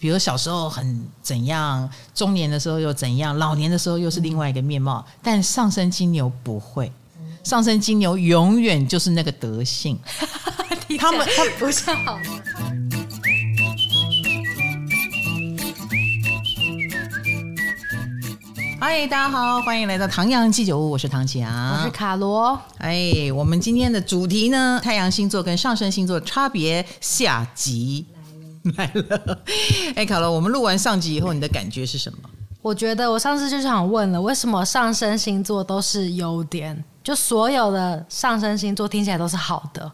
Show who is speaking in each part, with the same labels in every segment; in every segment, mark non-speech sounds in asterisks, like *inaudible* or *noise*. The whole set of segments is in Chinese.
Speaker 1: 比如小时候很怎样，中年的时候又怎样，老年的时候又是另外一个面貌。但上升金牛不会，上升金牛永远就是那个德性。*laughs* 他们他
Speaker 2: 不是好。
Speaker 1: 嗨，大家好，欢迎来到唐阳鸡酒屋，我是唐启阳，
Speaker 2: 我是卡罗。
Speaker 1: 哎，我们今天的主题呢，太阳星座跟上升星座差别下集。来了，哎，卡罗，我们录完上集以后，你的感觉是什么？
Speaker 2: 我觉得我上次就想问了，为什么上升星座都是优点？就所有的上升星座听起来都是好的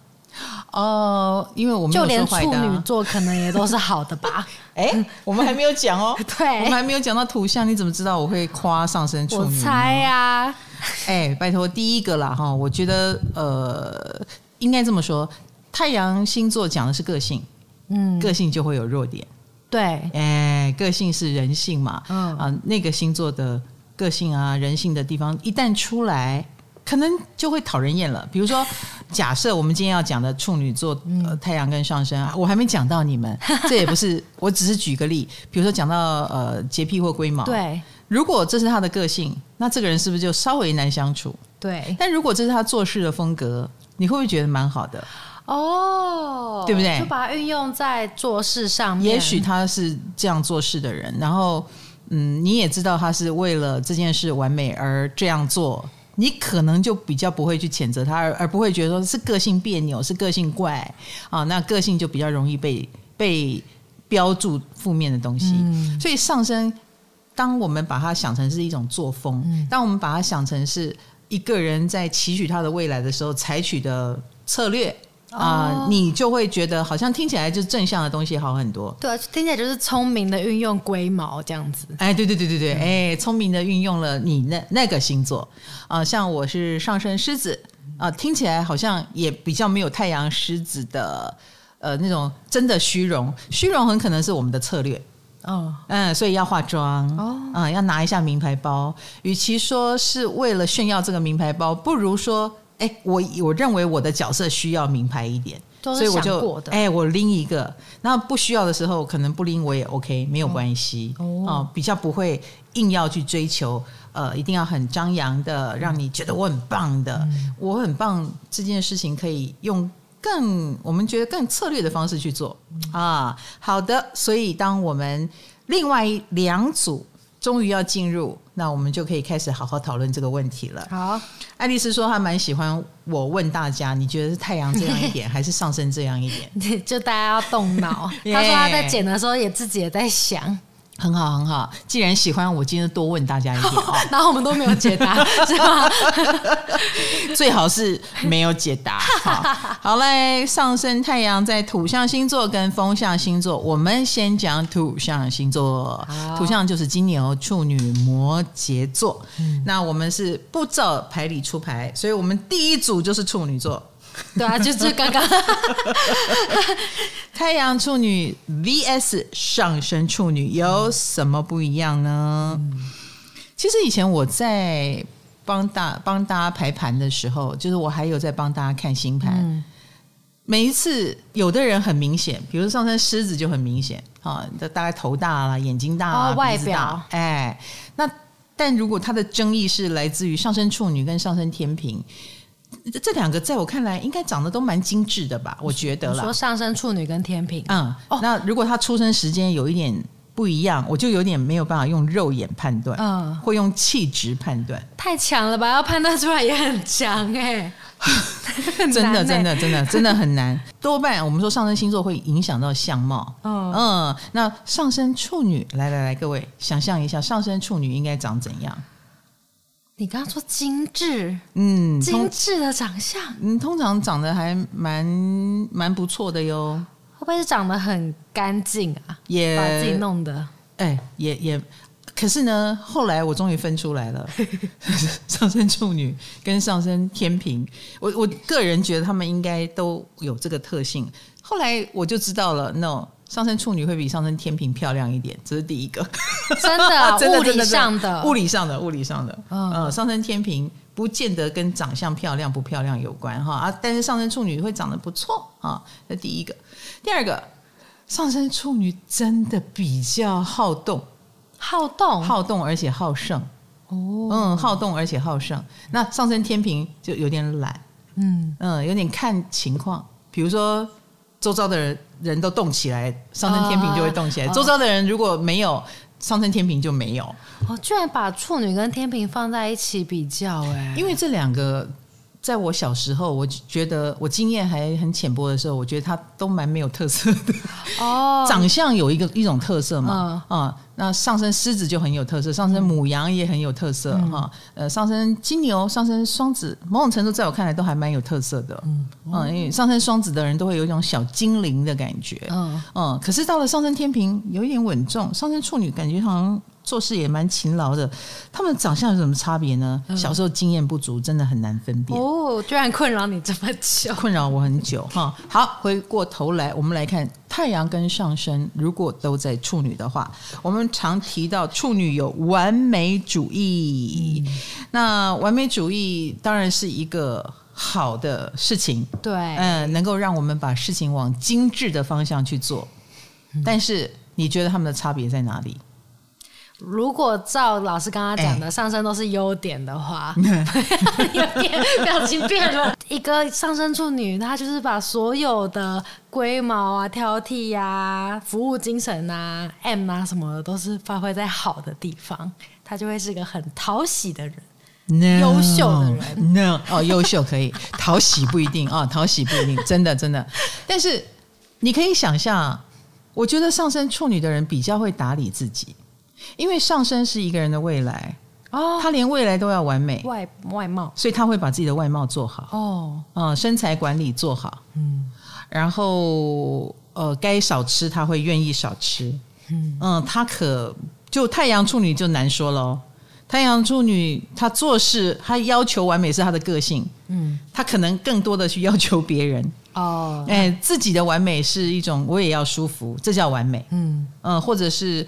Speaker 1: 哦，因为我们
Speaker 2: 就连处女座可能也都是好的吧？*laughs*
Speaker 1: 哎，我们还没有讲哦，*laughs*
Speaker 2: 对，
Speaker 1: 我们还没有讲到图像，你怎么知道我会夸上升处女？
Speaker 2: 我猜呀，
Speaker 1: 哎，拜托，第一个啦哈，我觉得呃，应该这么说，太阳星座讲的是个性。嗯，个性就会有弱点，
Speaker 2: 对，
Speaker 1: 哎，个性是人性嘛，嗯啊，那个星座的个性啊，人性的地方一旦出来，可能就会讨人厌了。比如说，*laughs* 假设我们今天要讲的处女座，呃，太阳跟上升，啊，我还没讲到你们，*laughs* 这也不是，我只是举个例。比如说讲到呃洁癖或龟毛，
Speaker 2: 对，
Speaker 1: 如果这是他的个性，那这个人是不是就稍微难相处？
Speaker 2: 对，
Speaker 1: 但如果这是他做事的风格，你会不会觉得蛮好的？
Speaker 2: 哦，
Speaker 1: 对不对？
Speaker 2: 就把它运用在做事上面。
Speaker 1: 也许他是这样做事的人，然后，嗯，你也知道他是为了这件事完美而这样做，你可能就比较不会去谴责他，而而不会觉得说是个性别扭，是个性怪啊，那个性就比较容易被被标注负面的东西。嗯，所以上升，当我们把它想成是一种作风，嗯，当我们把它想成是一个人在期许他的未来的时候采取的策略。啊、呃，你就会觉得好像听起来就正向的东西好很多。
Speaker 2: 对，听起来就是聪明的运用龟毛这样子。
Speaker 1: 哎，对对对对对，哎，聪明的运用了你那那个星座啊、呃，像我是上升狮子啊、呃，听起来好像也比较没有太阳狮子的呃那种真的虚荣，虚荣很可能是我们的策略。哦，嗯，所以要化妆哦，嗯，要拿一下名牌包，与其说是为了炫耀这个名牌包，不如说。哎，我我认为我的角色需要名牌一点，
Speaker 2: 所以我就
Speaker 1: 哎，我拎一个。那不需要的时候，可能不拎我也 OK，没有关系哦，哦。比较不会硬要去追求，呃，一定要很张扬的，让你觉得我很棒的，嗯、我很棒。这件事情可以用更我们觉得更策略的方式去做啊。好的，所以当我们另外两组。终于要进入，那我们就可以开始好好讨论这个问题了。
Speaker 2: 好，
Speaker 1: 爱丽丝说她蛮喜欢我问大家，你觉得是太阳这样一点，*laughs* 还是上升这样一点？*laughs*
Speaker 2: 就大家要动脑。*laughs* 她说她在剪的时候也自己也在想。
Speaker 1: 很好，很好。既然喜欢，我今天多问大家一点。*laughs*
Speaker 2: 然后我们都没有解答，*laughs* 是吗？
Speaker 1: 最好是没有解答。好，好嘞。上升太阳在土象星座跟风象星座，我们先讲土象星座。土象就是金牛、处女、摩羯座。嗯。那我们是不照牌理出牌，所以我们第一组就是处女座。*laughs*
Speaker 2: 对啊，就是刚刚 *laughs*
Speaker 1: 太阳处女 vs 上升处女有什么不一样呢？嗯、其实以前我在帮大帮大家排盘的时候，就是我还有在帮大家看星盘。嗯、每一次有的人很明显，比如上升狮子就很明显啊，大概头大了，眼睛大了，
Speaker 2: 哦、外表
Speaker 1: 哎，那但如果他的争议是来自于上升处女跟上升天秤。这两个在我看来应该长得都蛮精致的吧？我觉得啦。
Speaker 2: 说上升处女跟天秤，
Speaker 1: 嗯，哦，那如果他出生时间有一点不一样，我就有点没有办法用肉眼判断，嗯，会用气质判断。
Speaker 2: 太强了吧？要判断出来也很强 *laughs* 哎，
Speaker 1: 真的真的真的真的很难。多半我们说上升星座会影响到相貌，*laughs* 嗯嗯，那上升处女，来来来，各位想象一下，上升处女应该长怎样？
Speaker 2: 你刚刚说精致，嗯，精致的长相，
Speaker 1: 嗯，通常长得还蛮蛮不错的哟。
Speaker 2: 会不会是长得很干净啊？
Speaker 1: 也
Speaker 2: 把自己弄的，
Speaker 1: 哎，也也。可是呢，后来我终于分出来了，*laughs* 上升处女跟上升天平，我我个人觉得他们应该都有这个特性。后来我就知道了，no。上升处女会比上升天平漂亮一点，这是第一个。
Speaker 2: 真的，*laughs* 真的，物理上的，
Speaker 1: 物理上的，物理上的。嗯，呃，上升天平不见得跟长相漂亮不漂亮有关哈啊，但是上升处女会长得不错啊，这第一个。第二个，上升处女真的比较好动，
Speaker 2: 好动，
Speaker 1: 好动，而且好胜。
Speaker 2: 哦，
Speaker 1: 嗯，好动而且好胜。那上升天平就有点懒，
Speaker 2: 嗯
Speaker 1: 嗯，有点看情况。比如说，周遭的人人都动起来，上升天平就会动起来；
Speaker 2: 哦
Speaker 1: 周遭的人如果没有，上升天平就没有。
Speaker 2: 哦，居然把处女跟天平放在一起比较，哎，
Speaker 1: 因为这两个。在我小时候，我觉得我经验还很浅薄的时候，我觉得他都蛮没有特色的。
Speaker 2: 哦，*laughs*
Speaker 1: 长相有一个一种特色嘛，啊、那上升狮子就很有特色，上升母羊也很有特色哈、嗯。呃，上升金牛、上升双子，某种程度在我看来都还蛮有特色的。嗯，嗯，因为上升双子的人都会有一种小精灵的感觉。嗯嗯，可是到了上升天平，有一点稳重，上升处女感觉好像。做事也蛮勤劳的，他们长相有什么差别呢？嗯、小时候经验不足，真的很难分辨。
Speaker 2: 哦，居然困扰你这么久，
Speaker 1: 困扰我很久哈。好，回过头来，我们来看太阳跟上升，如果都在处女的话，我们常提到处女有完美主义。嗯、那完美主义当然是一个好的事情，
Speaker 2: 对，
Speaker 1: 嗯，能够让我们把事情往精致的方向去做。嗯、但是，你觉得他们的差别在哪里？
Speaker 2: 如果照老师刚刚讲的，上升都是优点的话，
Speaker 1: 欸、*laughs*
Speaker 2: 有点表情变了。一个上升处女，她就是把所有的龟毛啊、挑剔呀、啊、服务精神啊、M 啊什么的，都是发挥在好的地方，她就会是个很讨喜的人，优
Speaker 1: No,
Speaker 2: 秀的人。
Speaker 1: No，哦，优秀可以，*laughs* 讨喜不一定啊、哦，讨喜不一定，真的真的。但是你可以想象，我觉得上升处女的人比较会打理自己。因为上身是一个人的未来哦，他连未来都要完美
Speaker 2: 外外貌，
Speaker 1: 所以他会把自己的外貌做好
Speaker 2: 哦，
Speaker 1: 嗯，身材管理做好，嗯，然后呃，该少吃他会愿意少吃，嗯。嗯，他可就太阳处女就难说喽，太阳处女她做事她要求完美是她的个性，嗯，他可能更多的去要求别人哦，哎，自己的完美是一种我也要舒服，这叫完美，嗯。嗯，或者是。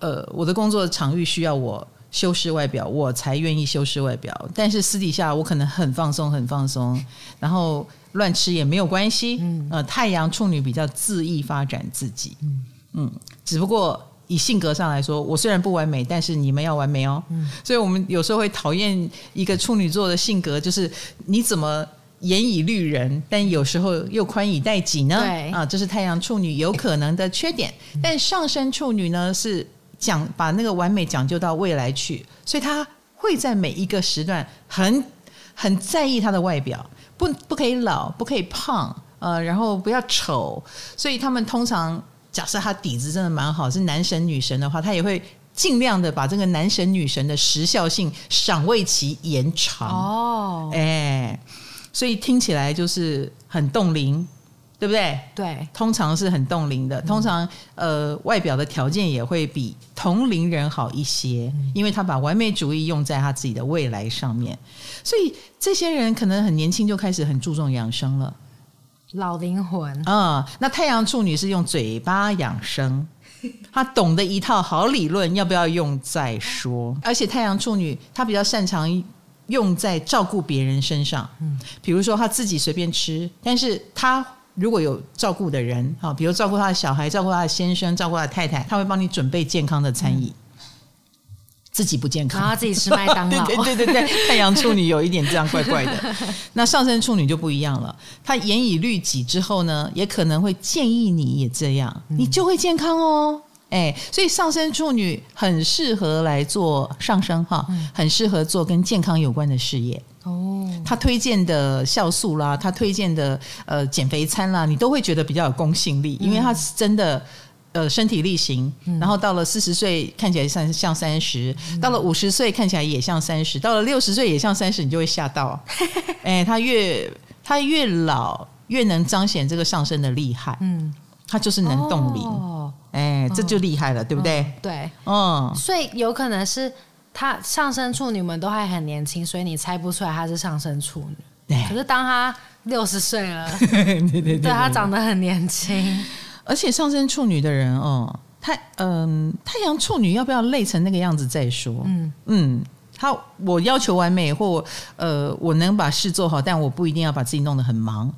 Speaker 1: 呃，我的工作场域需要我修饰外表，我才愿意修饰外表。但是私底下我可能很放松，很放松，然后乱吃也没有关系。嗯，呃，太阳处女比较恣意发展自己。嗯嗯，只不过以性格上来说，我虽然不完美，但是你们要完美哦。嗯，所以我们有时候会讨厌一个处女座的性格，就是你怎么严以律人，但有时候又宽以待己呢？
Speaker 2: 对
Speaker 1: 啊，这是太阳处女有可能的缺点。但上升处女呢是。讲把那个完美讲究到未来去，所以他会在每一个时段很很在意他的外表，不不可以老，不可以胖，呃，然后不要丑。所以他们通常假设他底子真的蛮好，是男神女神的话，他也会尽量的把这个男神女神的时效性赏味期延长。哦，哎，所以听起来就是很冻龄。对不对？
Speaker 2: 对，
Speaker 1: 通常是很冻龄的。通常，呃，外表的条件也会比同龄人好一些，因为他把完美主义用在他自己的未来上面。所以，这些人可能很年轻就开始很注重养生了。
Speaker 2: 老灵魂
Speaker 1: 啊、嗯，那太阳处女是用嘴巴养生，*laughs* 他懂得一套好理论，要不要用再说。而且，太阳处女他比较擅长用在照顾别人身上，嗯，比如说他自己随便吃，但是他。如果有照顾的人，哈，比如照顾他的小孩，照顾他的先生，照顾他的太太，他会帮你准备健康的餐饮，嗯、自己不健康，
Speaker 2: 然后他自己吃麦当劳。*laughs*
Speaker 1: 对对对对，太阳处女有一点这样怪怪的。*laughs* 那上升处女就不一样了，他严以律己之后呢，也可能会建议你也这样，你就会健康哦。哎，所以上升处女很适合来做上升哈，很适合做跟健康有关的事业。哦，他推荐的酵素啦，他推荐的呃减肥餐啦，你都会觉得比较有公信力，因为他是真的呃身体力行。嗯、然后到了四十岁看起来像像三十，嗯、到了五十岁看起来也像三十，到了六十岁也像三十，你就会吓到。*laughs* 哎，他越他越老越能彰显这个上升的厉害。嗯，他就是能冻龄。哦，哎，这就厉害了，对不对？
Speaker 2: 嗯、对，嗯，所以有可能是。他上升处女们都还很年轻，所以你猜不出来她是上升处女。对可是当她六十岁了，*laughs* 对，对，对，对，对他长得很年轻。
Speaker 1: 而且上升处女的人哦，太嗯、呃，太阳处女要不要累成那个样子再说？嗯嗯，他我要求完美，或呃，我能把事做好，但我不一定要把自己弄得很忙。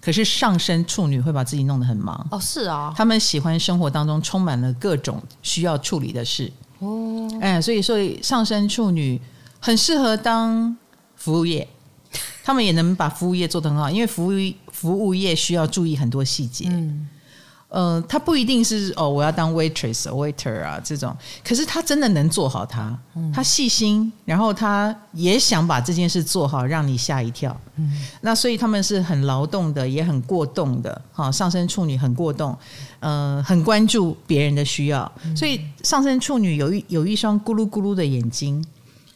Speaker 1: 可是上升处女会把自己弄得很忙。
Speaker 2: 哦，是啊、哦，
Speaker 1: 他们喜欢生活当中充满了各种需要处理的事。哦，哎，所以所以上升处女很适合当服务业，他们也能把服务业做得很好，因为服务服务业需要注意很多细节。嗯。呃，他不一定是哦，我要当 waitress、waiter 啊这种，可是他真的能做好它。嗯、他细心，然后他也想把这件事做好，让你吓一跳。嗯，那所以他们是很劳动的，也很过动的。哈，上升处女很过动，呃，很关注别人的需要，嗯、所以上升处女有一有一双咕噜咕噜的眼睛，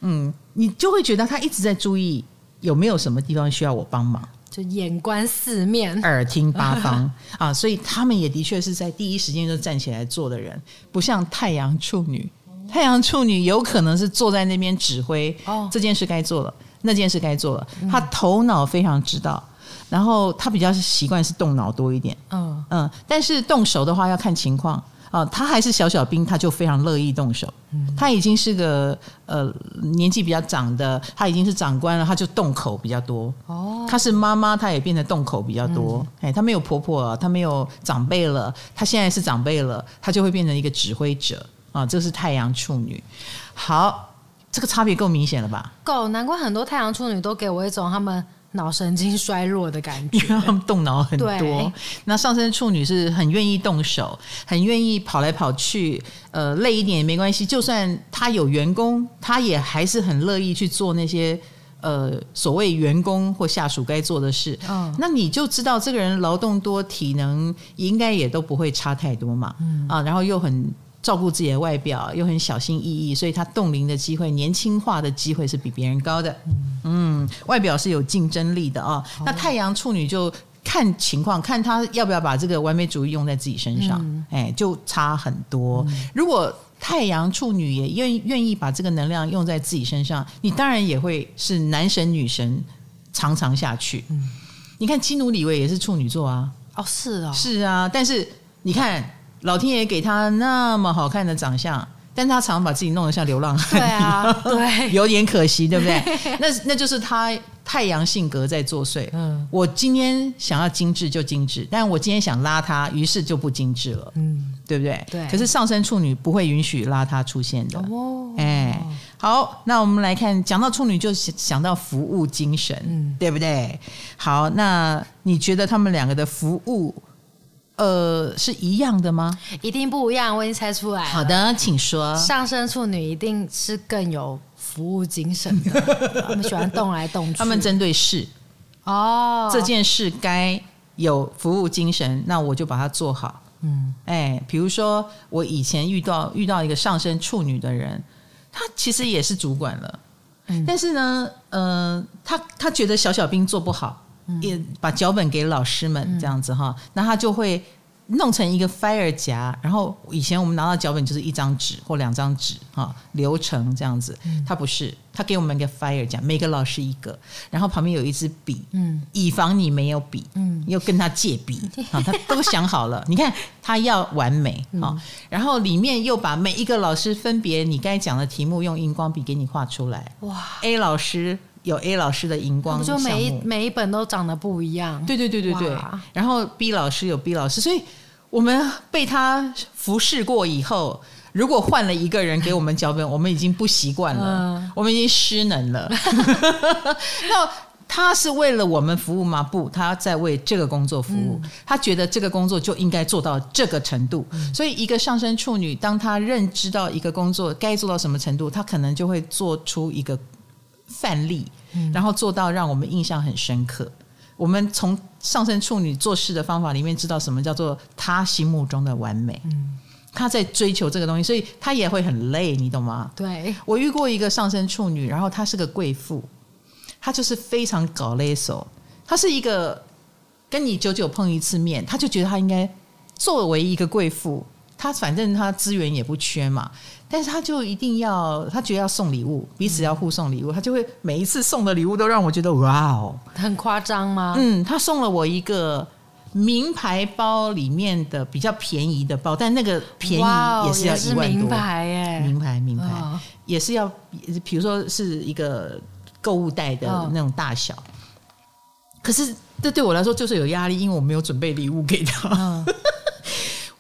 Speaker 1: 嗯，你就会觉得他一直在注意有没有什么地方需要我帮忙。
Speaker 2: 就眼观四面，
Speaker 1: 耳听八方。*laughs* 啊，所以他们也的确是在第一时间就站起来做的人，不像太阳处女。太阳处女有可能是坐在那边指挥，哦，这件事该做了，那件事该做了，他头脑非常知道，然后他比较是习惯是动脑多一点，嗯。嗯，但是动手的话要看情况。啊，他还是小小兵，他就非常乐意动手。他已经是个呃年纪比较长的，他已经是长官了，他就动口比较多。哦，他是妈妈，他也变得动口比较多。哎，他没有婆婆，他没有长辈了，他现在是长辈了，他就会变成一个指挥者啊。这是太阳处女。好，这个差别够明显了吧？
Speaker 2: 够，难怪很多太阳处女都给我一种他们。脑神经衰弱的感觉，
Speaker 1: 因为他们动脑很多。那上升处女是很愿意动手，很愿意跑来跑去，呃，累一点也没关系。就算他有员工，他也还是很乐意去做那些呃所谓员工或下属该做的事。嗯，那你就知道这个人劳动多，体能应该也都不会差太多嘛。嗯啊，然后又很。照顾自己的外表，又很小心翼翼，所以他冻龄的机会、年轻化的机会是比别人高的。嗯，嗯，外表是有竞争力的啊。哦，那太阳处女就看情况，看他要不要把这个完美主义用在自己身上，嗯、哎，就差很多。嗯、如果太阳处女也愿愿意把这个能量用在自己身上，你当然也会是男神女神，常常下去。嗯，你看基努里维也是处女座啊。
Speaker 2: 哦，是啊，
Speaker 1: 是啊，但是你看。老天爷给他那么好看的长相，但他常常把自己弄得像流浪汉，对
Speaker 2: 啊，*laughs* 对，
Speaker 1: 有点可惜，对不对？*laughs* 那那就是他太阳性格在作祟。嗯，我今天想要精致就精致，但我今天想邋遢，于是就不精致了。嗯，对不对？对。可是上升处女不会允许邋遢出现的。哦，哎，好，那我们来看，讲到处女就想到服务精神，嗯，对不对？好，那你觉得他们两个的服务？呃，是一样的吗？
Speaker 2: 一定不一样，我已经猜出来。
Speaker 1: 好的，请说。
Speaker 2: 上升处女一定是更有服务精神的，*laughs* 他们喜欢动来动去。
Speaker 1: 他们针对事哦，这件事该有服务精神，那我就把它做好。嗯，哎，比如说我以前遇到遇到一个上升处女的人，他其实也是主管了，嗯，但是呢，呃，他他觉得小小兵做不好。也把脚本给老师们这样子哈，那他就会弄成一个 fire 夹，然后以前我们拿到脚本就是一张纸或两张纸哈，流程这样子，他不是，他给我们一个 fire 夹，每个老师一个，然后旁边有一支笔，嗯，以防你没有笔，嗯，又跟他借笔 *laughs* 啊，他都想好了，你看他要完美啊，然后里面又把每一个老师分别你该讲的题目用荧光笔给你画出来，哇，A 老师。有 A 老师的荧光，
Speaker 2: 就每一每一本都长得不一样。
Speaker 1: 对对对对对。然后 B 老师有 B 老师，所以我们被他服侍过以后，如果换了一个人给我们脚本，我们已经不习惯了，我们已经失能了。*laughs* 那他是为了我们服务吗？不，他在为这个工作服务。他觉得这个工作就应该做到这个程度。所以，一个上升处女，当他认知到一个工作该做到什么程度，他可能就会做出一个。范例，然后做到让我们印象很深刻。我们从上升处女做事的方法里面知道什么叫做他心目中的完美。嗯，他在追求这个东西，所以他也会很累，你懂吗？
Speaker 2: 对，
Speaker 1: 我遇过一个上升处女，然后她是个贵妇，她就是非常搞勒索。她是一个跟你久久碰一次面，她就觉得她应该作为一个贵妇，她反正他资源也不缺嘛。但是他就一定要，他觉得要送礼物，彼此要互送礼物，他就会每一次送的礼物都让我觉得哇哦，
Speaker 2: 很夸张吗？
Speaker 1: 嗯，他送了我一个名牌包里面的比较便宜的包，但那个便宜也是要一万多，名
Speaker 2: 牌耶，
Speaker 1: 名牌名牌也是要，比如说是一个购物袋的那种大小。可是这对我来说就是有压力，因为我没有准备礼物给他。嗯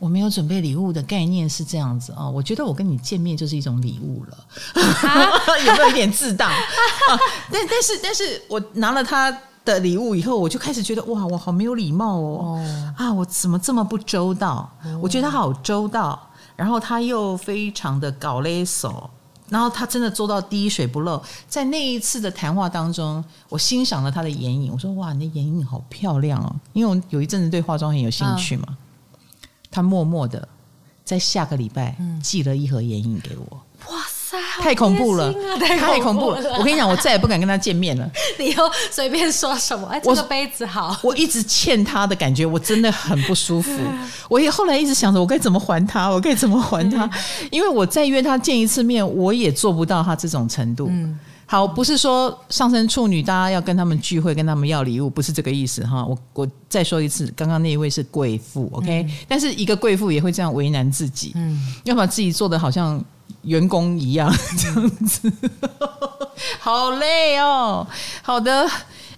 Speaker 1: 我没有准备礼物的概念是这样子啊、哦，我觉得我跟你见面就是一种礼物了，啊、*laughs* 有没有一点自大？啊、但但是但是我拿了他的礼物以后，我就开始觉得哇，我好没有礼貌哦，哦啊，我怎么这么不周到？哦、我觉得他好周到，然后他又非常的搞勒手，然后他真的做到滴水不漏。在那一次的谈话当中，我欣赏了他的眼影，我说哇，你的眼影好漂亮哦，因为我有一阵子对化妆很有兴趣嘛。啊他默默的在下个礼拜寄了一盒眼影给我。哇塞，太恐怖了，太恐怖了！我跟你讲，我再也不敢跟他见面了。*laughs*
Speaker 2: 你又随便说什么？哎，这个杯子好。
Speaker 1: 我一直欠他的感觉，我真的很不舒服。*laughs* 我也后来一直想着，我该怎么还他？我该怎么还他？因为我再约他见一次面，我也做不到他这种程度。好，不是说上升处女，大家要跟他们聚会，跟他们要礼物，不是这个意思哈。我我再说一次，刚刚那一位是贵妇，OK？、嗯、但是一个贵妇也会这样为难自己，嗯，要把自己做的好像员工一样这样子，*laughs* 好累哦。好的，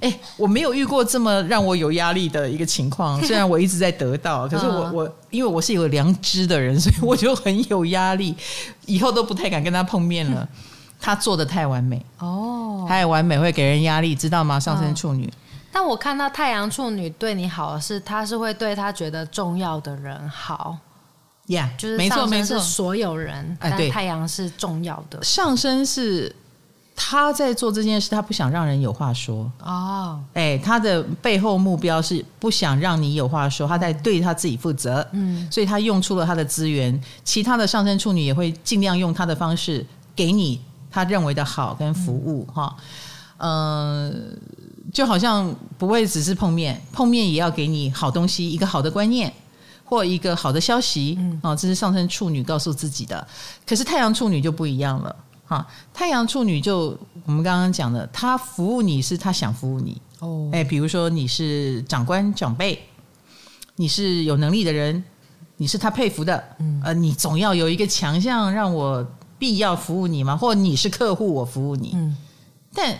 Speaker 1: 哎，我没有遇过这么让我有压力的一个情况。*laughs* 虽然我一直在得到，可是我我因为我是有良知的人，所以我就很有压力，以后都不太敢跟他碰面了。*laughs* 他做的太完美哦，太完美会给人压力，知道吗？上升处女。
Speaker 2: 但我看到太阳处女对你好的是，他是会对他觉得重要的人好。
Speaker 1: 呀，Yeah,
Speaker 2: 就是没错没错所有人，哎，对，太阳是重要的。
Speaker 1: 上升是他在做这件事，他不想让人有话说哦。哎，他的背后目标是不想让你有话说，他在对他自己负责。嗯，所以他用出了他的资源。其他的上升处女也会尽量用他的方式给你。他认为的好跟服务哈，嗯、呃，就好像不会只是碰面，碰面也要给你好东西，一个好的观念或一个好的消息啊，这是上升处女告诉自己的。可是太阳处女就不一样了哈，太阳处女就我们刚刚讲的，他服务你是他想服务你。哦，哎，比如说你是长官长辈，你是有能力的人，你是他佩服的，嗯，呃，你总要有一个强项让我。必要服务你吗？或你是客户，我服务你。嗯，但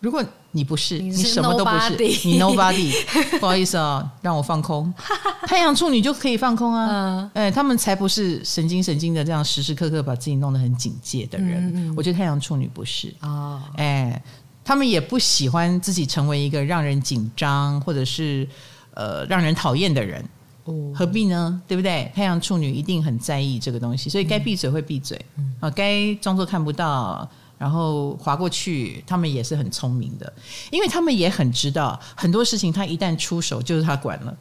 Speaker 1: 如果你不是，你，是你什么都不是，你 nobody，不好意思啊、哦，*laughs* 让我放空。*laughs* 太阳处女就可以放空啊，嗯、哎，他们才不是神经神经的这样时时刻刻把自己弄得很警戒的人。嗯嗯、我觉得太阳处女不是哦，哎，他们也不喜欢自己成为一个让人紧张或者是呃让人讨厌的人。何必呢？对不对？太阳处女一定很在意这个东西，所以该闭嘴会闭嘴，啊、嗯，该装作看不到，然后划过去。他们也是很聪明的，因为他们也很知道很多事情，他一旦出手就是他管了。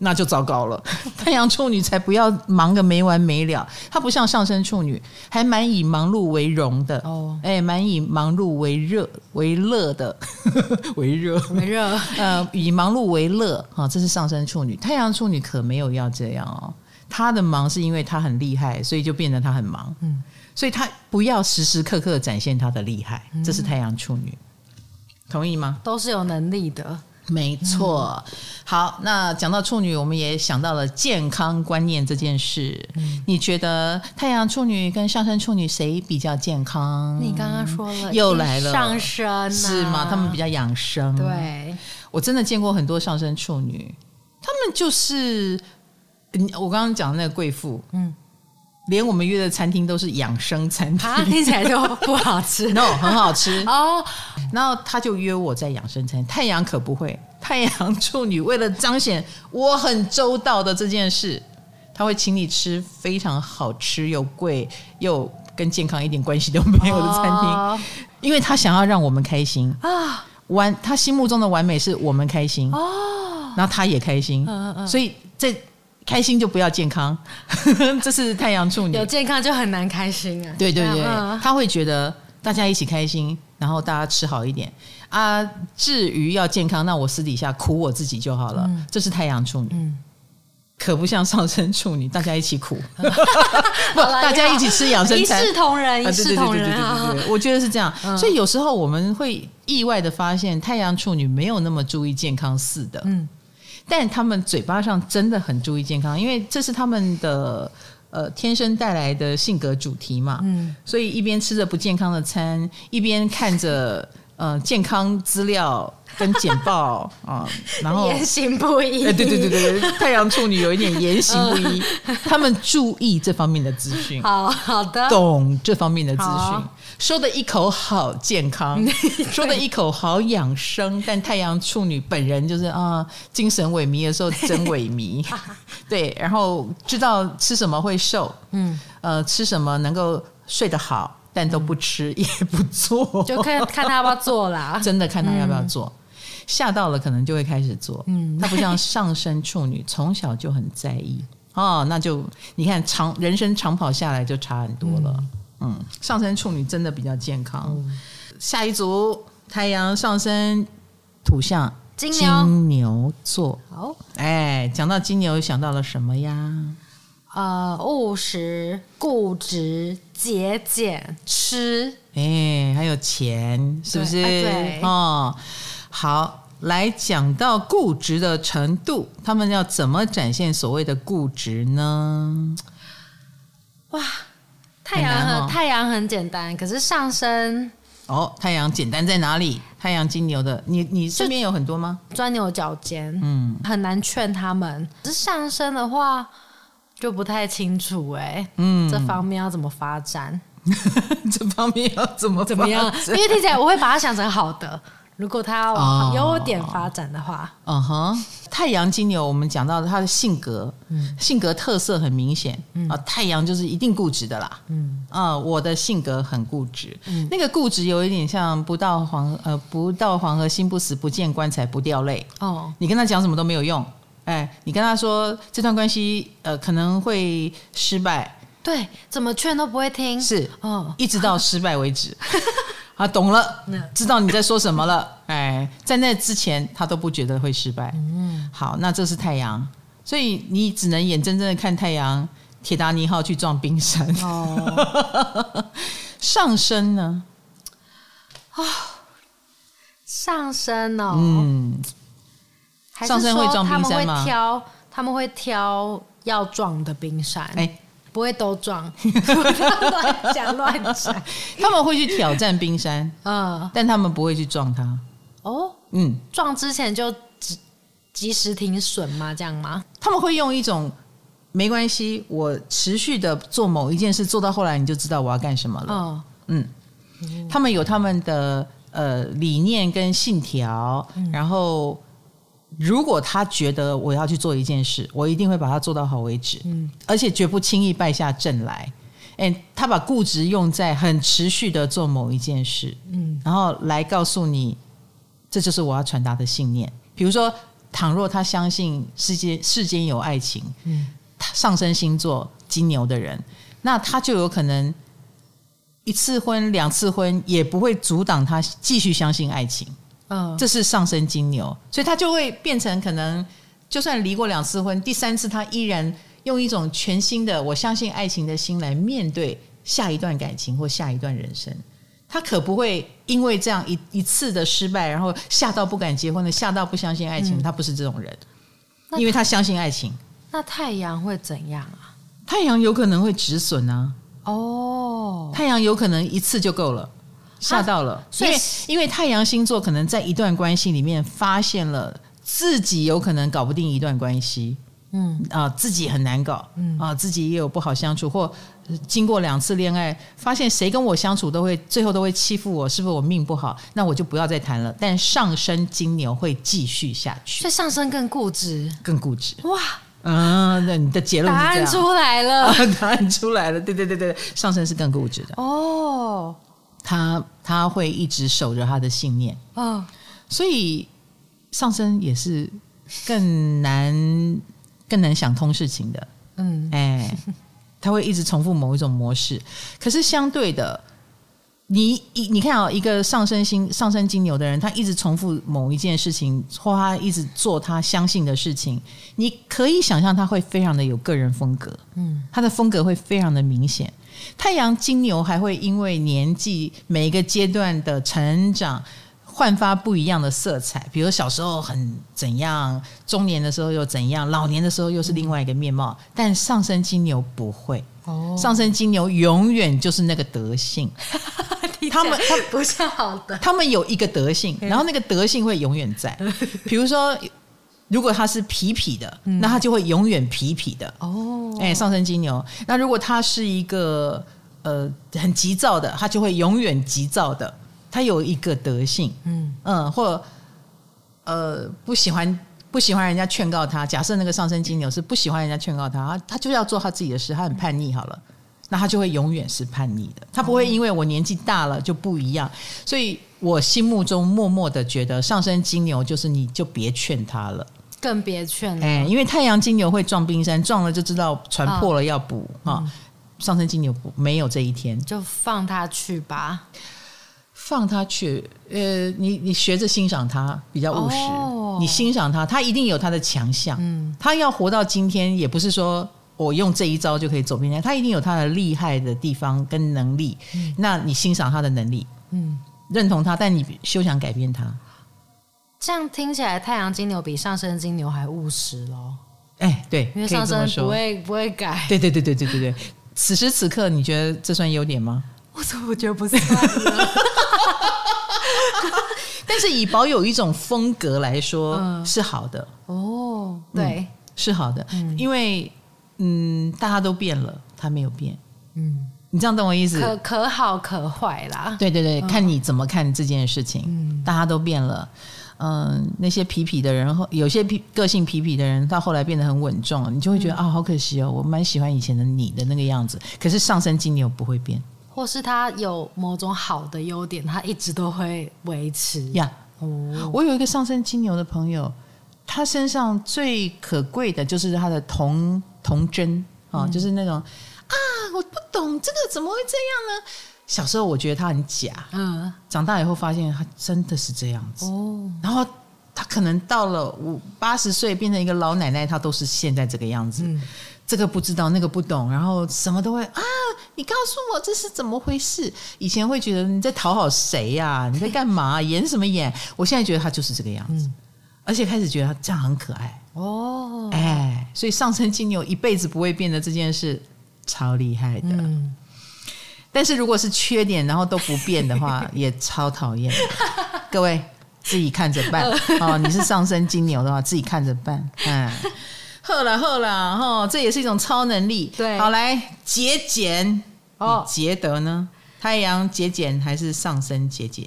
Speaker 1: 那就糟糕了，*laughs* 太阳处女才不要忙个没完没了。她不像上升处女，还蛮以忙碌为荣的。哦，哎，蛮以忙碌为热为乐的，*laughs* 为热。为热，*laughs* 呃，以忙碌为乐。啊，这是上升处女。太阳处女可没有要这样哦，她的忙是因为她很厉害，所以就变得她很忙，嗯，所以她不要时时刻刻展现她的厉害，这是太阳处女，同意吗？
Speaker 2: 都是有能力的。
Speaker 1: 没错，好，那讲到处女，我们也想到了健康观念这件事。嗯、你觉得太阳处女跟上升处女谁比较健康？
Speaker 2: 你刚刚说了，
Speaker 1: 又来了，
Speaker 2: 上升、啊、
Speaker 1: 是吗？他们比较养生。
Speaker 2: 对，
Speaker 1: 我真的见过很多上升处女，他们就是，我刚刚讲的那个贵妇，嗯。连我们约的餐厅都是养生餐厅，
Speaker 2: 听起来就不好吃。*laughs*
Speaker 1: No，很好吃哦。然后他就约我在养生餐厅。太阳可不会，太阳处女为了彰显我很周到的这件事，他会请你吃非常好吃又贵又跟健康一点关系都没有的餐厅，哦、因为他想要让我们开心啊。完，他心目中的完美是我们开心哦，然后他也开心，嗯嗯，所以这。开心就不要健康，*laughs* 这是太阳处女。
Speaker 2: 有健康就很难开心啊！
Speaker 1: 对对对，他会觉得大家一起开心，然后大家吃好一点啊。至于要健康，那我私底下苦我自己就好了。嗯、这是太阳处女，嗯、可不像上升处女，大家一起苦，*laughs* 不，*laughs* 大家一起吃养生餐，
Speaker 2: 一视同仁，一视同仁啊！
Speaker 1: 我觉得是这样，嗯、所以有时候我们会意外的发现，太阳处女没有那么注意健康似的。嗯。但他们嘴巴上真的很注意健康，因为这是他们的呃天生带来的性格主题嘛。嗯，所以一边吃着不健康的餐，一边看着呃 *laughs* 健康资料跟简报啊，*laughs* 然后
Speaker 2: 言行不一。
Speaker 1: 哎，对对对对对，太阳处女有一点 *laughs* 言行不一，他们注意这方面的资讯，
Speaker 2: 好好的，
Speaker 1: 懂这方面的资讯，
Speaker 2: 好
Speaker 1: 说的一口好健康，*laughs* 说的一口好养生，但太阳处女本人就是啊，精神萎靡的时候真萎靡，*laughs* 对，然后知道吃什么会瘦，嗯，呃，吃什么能够睡得好。但都不吃，也不做，
Speaker 2: 就看看他要不要做啦。*laughs*
Speaker 1: 真的看他要不要做，吓到了可能就会开始做。嗯，他不像上升处女，从小就很在意哦。那就你看长人生长跑下来就差很多了。嗯，上升处女真的比较健康。下一组太阳上升土象金牛座。好，哎，讲到金牛，想到了什么呀？
Speaker 2: 呃，务实、固执、节俭、吃，
Speaker 1: 哎，还有钱，是不是？对，对哦，好，来讲到固执的程度，他们要怎么展现所谓的固执呢？
Speaker 2: 哇，太阳很、哦、太阳很简单，可是上升
Speaker 1: 哦，太阳简单在哪里？太阳金牛的，你你身边有很多吗？
Speaker 2: 钻牛角尖，嗯，很难劝他们。可是上升的话。就不太清楚哎、欸，嗯，这方面要怎么发展？*laughs*
Speaker 1: 这方面要怎么
Speaker 2: 怎么样？因为听起来我会把它想成好的。如果他要往优点发展的话，
Speaker 1: 嗯哼，太阳金牛，我们讲到他的性格，嗯，性格特色很明显，嗯。啊，太阳就是一定固执的啦，嗯。啊，我的性格很固执，嗯，那个固执有一点像不到黄呃不到黄河心不死，不见棺材不掉泪。哦，你跟他讲什么都没有用。哎，你跟他说这段关系呃可能会失败，
Speaker 2: 对，怎么劝都不会听，
Speaker 1: 是，哦，一直到失败为止。*laughs* 啊，懂了，知道你在说什么了。*laughs* 哎，在那之前他都不觉得会失败。嗯，好，那这是太阳，所以你只能眼睁睁的看太阳铁达尼号去撞冰山。哦，*laughs* 上升呢？啊，
Speaker 2: 上升哦，嗯。上升会撞冰山吗？他们会挑，他们会挑要撞的冰山，哎、欸，不会都撞，*laughs* 乱讲乱讲。
Speaker 1: 他们会去挑战冰山，嗯，但他们不会去撞它。
Speaker 2: 哦，嗯，撞之前就及及时停损吗？这样吗？
Speaker 1: 他们会用一种没关系，我持续的做某一件事，做到后来你就知道我要干什么了。哦、嗯，他们有他们的呃理念跟信条，嗯、然后。如果他觉得我要去做一件事，我一定会把它做到好为止，嗯，而且绝不轻易败下阵来。哎，他把固执用在很持续的做某一件事，嗯，然后来告诉你，这就是我要传达的信念。比如说，倘若他相信世界世间有爱情，嗯，上升星座金牛的人，那他就有可能一次婚、两次婚也不会阻挡他继续相信爱情。嗯，这是上升金牛，所以他就会变成可能，就算离过两次婚，第三次他依然用一种全新的我相信爱情的心来面对下一段感情或下一段人生。他可不会因为这样一一次的失败，然后吓到不敢结婚的，吓到不相信爱情。嗯，他不是这种人，因为他相信爱情。
Speaker 2: 那太阳会怎样啊？
Speaker 1: 太阳有可能会止损啊。哦，太阳有可能一次就够了。吓到了，因为因为太阳星座可能在一段关系里面发现了自己有可能搞不定一段关系，嗯。啊，自己很难搞，嗯。啊，自己也有不好相处，或经过两次恋爱，发现谁跟我相处都会最后都会欺负我，是不是我命不好？那我就不要再谈了。但上升金牛会继续下去，
Speaker 2: 所以上升更固执，
Speaker 1: 更固执。哇，嗯，那你的结论答
Speaker 2: 案出来了，
Speaker 1: 啊，答案出来了，*laughs* 对对对对，上升是更固执的。哦。他他会一直守着他的信念。啊，所以上升也是更难更难想通事情的，嗯，哎，他会一直重复某一种模式。可是相对的，你一你看啊，一个上升星上升金牛的人，他一直重复某一件事情，或他一直做他相信的事情，你可以想象他会非常的有个人风格，嗯，他的风格会非常的明显。太阳金牛还会因为年纪每一个阶段的成长，焕发不一样的色彩。比如小时候很怎样，中年的时候又怎样，老年的时候又是另外一个面貌。但上升金牛不会，哦，上升金牛永远就是那个德性。*laughs* 他们他
Speaker 2: 不是好的，
Speaker 1: 他们有一个德性，然后那个德性会永远在。*laughs* 比如说，如果他是痞痞的，嗯、那他就会永远痞痞的。哦，哎，上升金牛。那如果他是一个呃很急躁的，他就会永远急躁的。他有一个德性，嗯嗯，或呃不喜欢不喜欢人家劝告他。假设那个上升金牛是不喜欢人家劝告他，他就要做他自己的事，他很叛逆。好了。那他就会永远是叛逆的，他不会因为我年纪大了就不一样，所以我心目中默默的觉得上升金牛就是你就别劝他了，
Speaker 2: 更别劝了，
Speaker 1: 哎，因为太阳金牛会撞冰山，撞了就知道船破了要补啊，上升金牛不没有这一天，
Speaker 2: 就放他去吧，
Speaker 1: 放他去，呃，你你学着欣赏他比较务实，哦、你欣赏他，他一定有他的强项，嗯，他要活到今天也不是说。我用这一招就可以走遍天，他一定有他的厉害的地方跟能力。嗯、那你欣赏他的能力，嗯，认同他，但你休想改变他。
Speaker 2: 这样听起来，太阳金牛比上升金牛还务实喽。
Speaker 1: 哎，对，
Speaker 2: 因为上升不会不会改。
Speaker 1: 对对对对对对对。此时此刻，你觉得这算优点吗？
Speaker 2: 我怎么觉得不是？*laughs*
Speaker 1: 但是以保有一种风格来说，嗯、是好的。
Speaker 2: 哦，对、嗯，
Speaker 1: 是好的，嗯、因为。嗯，大家都变了，他没有变。嗯，你这样懂我意思？
Speaker 2: 可可好可坏啦。
Speaker 1: 对对对，嗯、看你怎么看这件事情。嗯，大家都变了。嗯，那些皮皮的人，有些皮个性皮皮的人，到后来变得很稳重，你就会觉得、嗯、啊，好可惜哦，我蛮喜欢以前的你的那个样子。可是上升金牛不会变，
Speaker 2: 或是他有某种好的优点，他一直都会维持
Speaker 1: 呀。哦，我有一个上升金牛的朋友，他身上最可贵的就是他的童。童真啊，就是那种啊，我不懂这个怎么会这样呢？小时候我觉得他很假，嗯，长大以后发现他真的是这样子哦。然后他可能到了五八十岁变成一个老奶奶，他都是现在这个样子。嗯，这个不知道，那个不懂，然后什么都会啊。你告诉我这是怎么回事？以前会觉得你在讨好谁呀？你在干嘛？演什么演？我现在觉得他就是这个样子。嗯而且开始觉得他这样很可爱哦，哎，所以上升金牛一辈子不会变的这件事超厉害的。嗯，但是如果是缺点，然后都不变的话，*laughs* 也超讨厌。各位自己看着办哦。你是上升金牛的话，自己看着办。嗯，喝了喝了哈，这也是一种超能力。对，好来节俭哦，节德呢？太阳节俭还是上升节俭？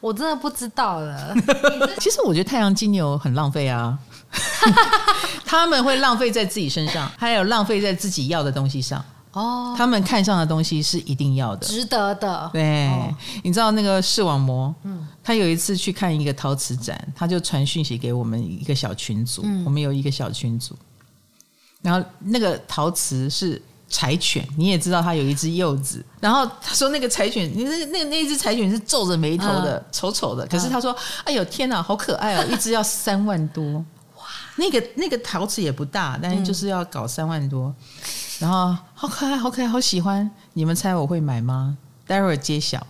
Speaker 2: 我真的不知道了。*laughs*
Speaker 1: 其实我觉得太阳金牛很浪费啊，*laughs* 他们会浪费在自己身上，还有浪费在自己要的东西上。哦，他们看上的东西是一定要的，
Speaker 2: 值得的。
Speaker 1: 对，哦、你知道那个视网膜，嗯，他有一次去看一个陶瓷展，他就传讯息给我们一个小群组，嗯、我们有一个小群组，然后那个陶瓷是。柴犬，你也知道它有一只柚子，然后他说那个柴犬，你那那那只柴犬是皱着眉头的，丑丑、嗯、的。可是他说，哎呦天哪，好可爱哦，*laughs* 一只要三万多，哇，那个那个陶瓷也不大，但是就是要搞三万多，嗯、然后好可爱，好可爱，好喜欢。你们猜我会买吗？待会儿揭晓，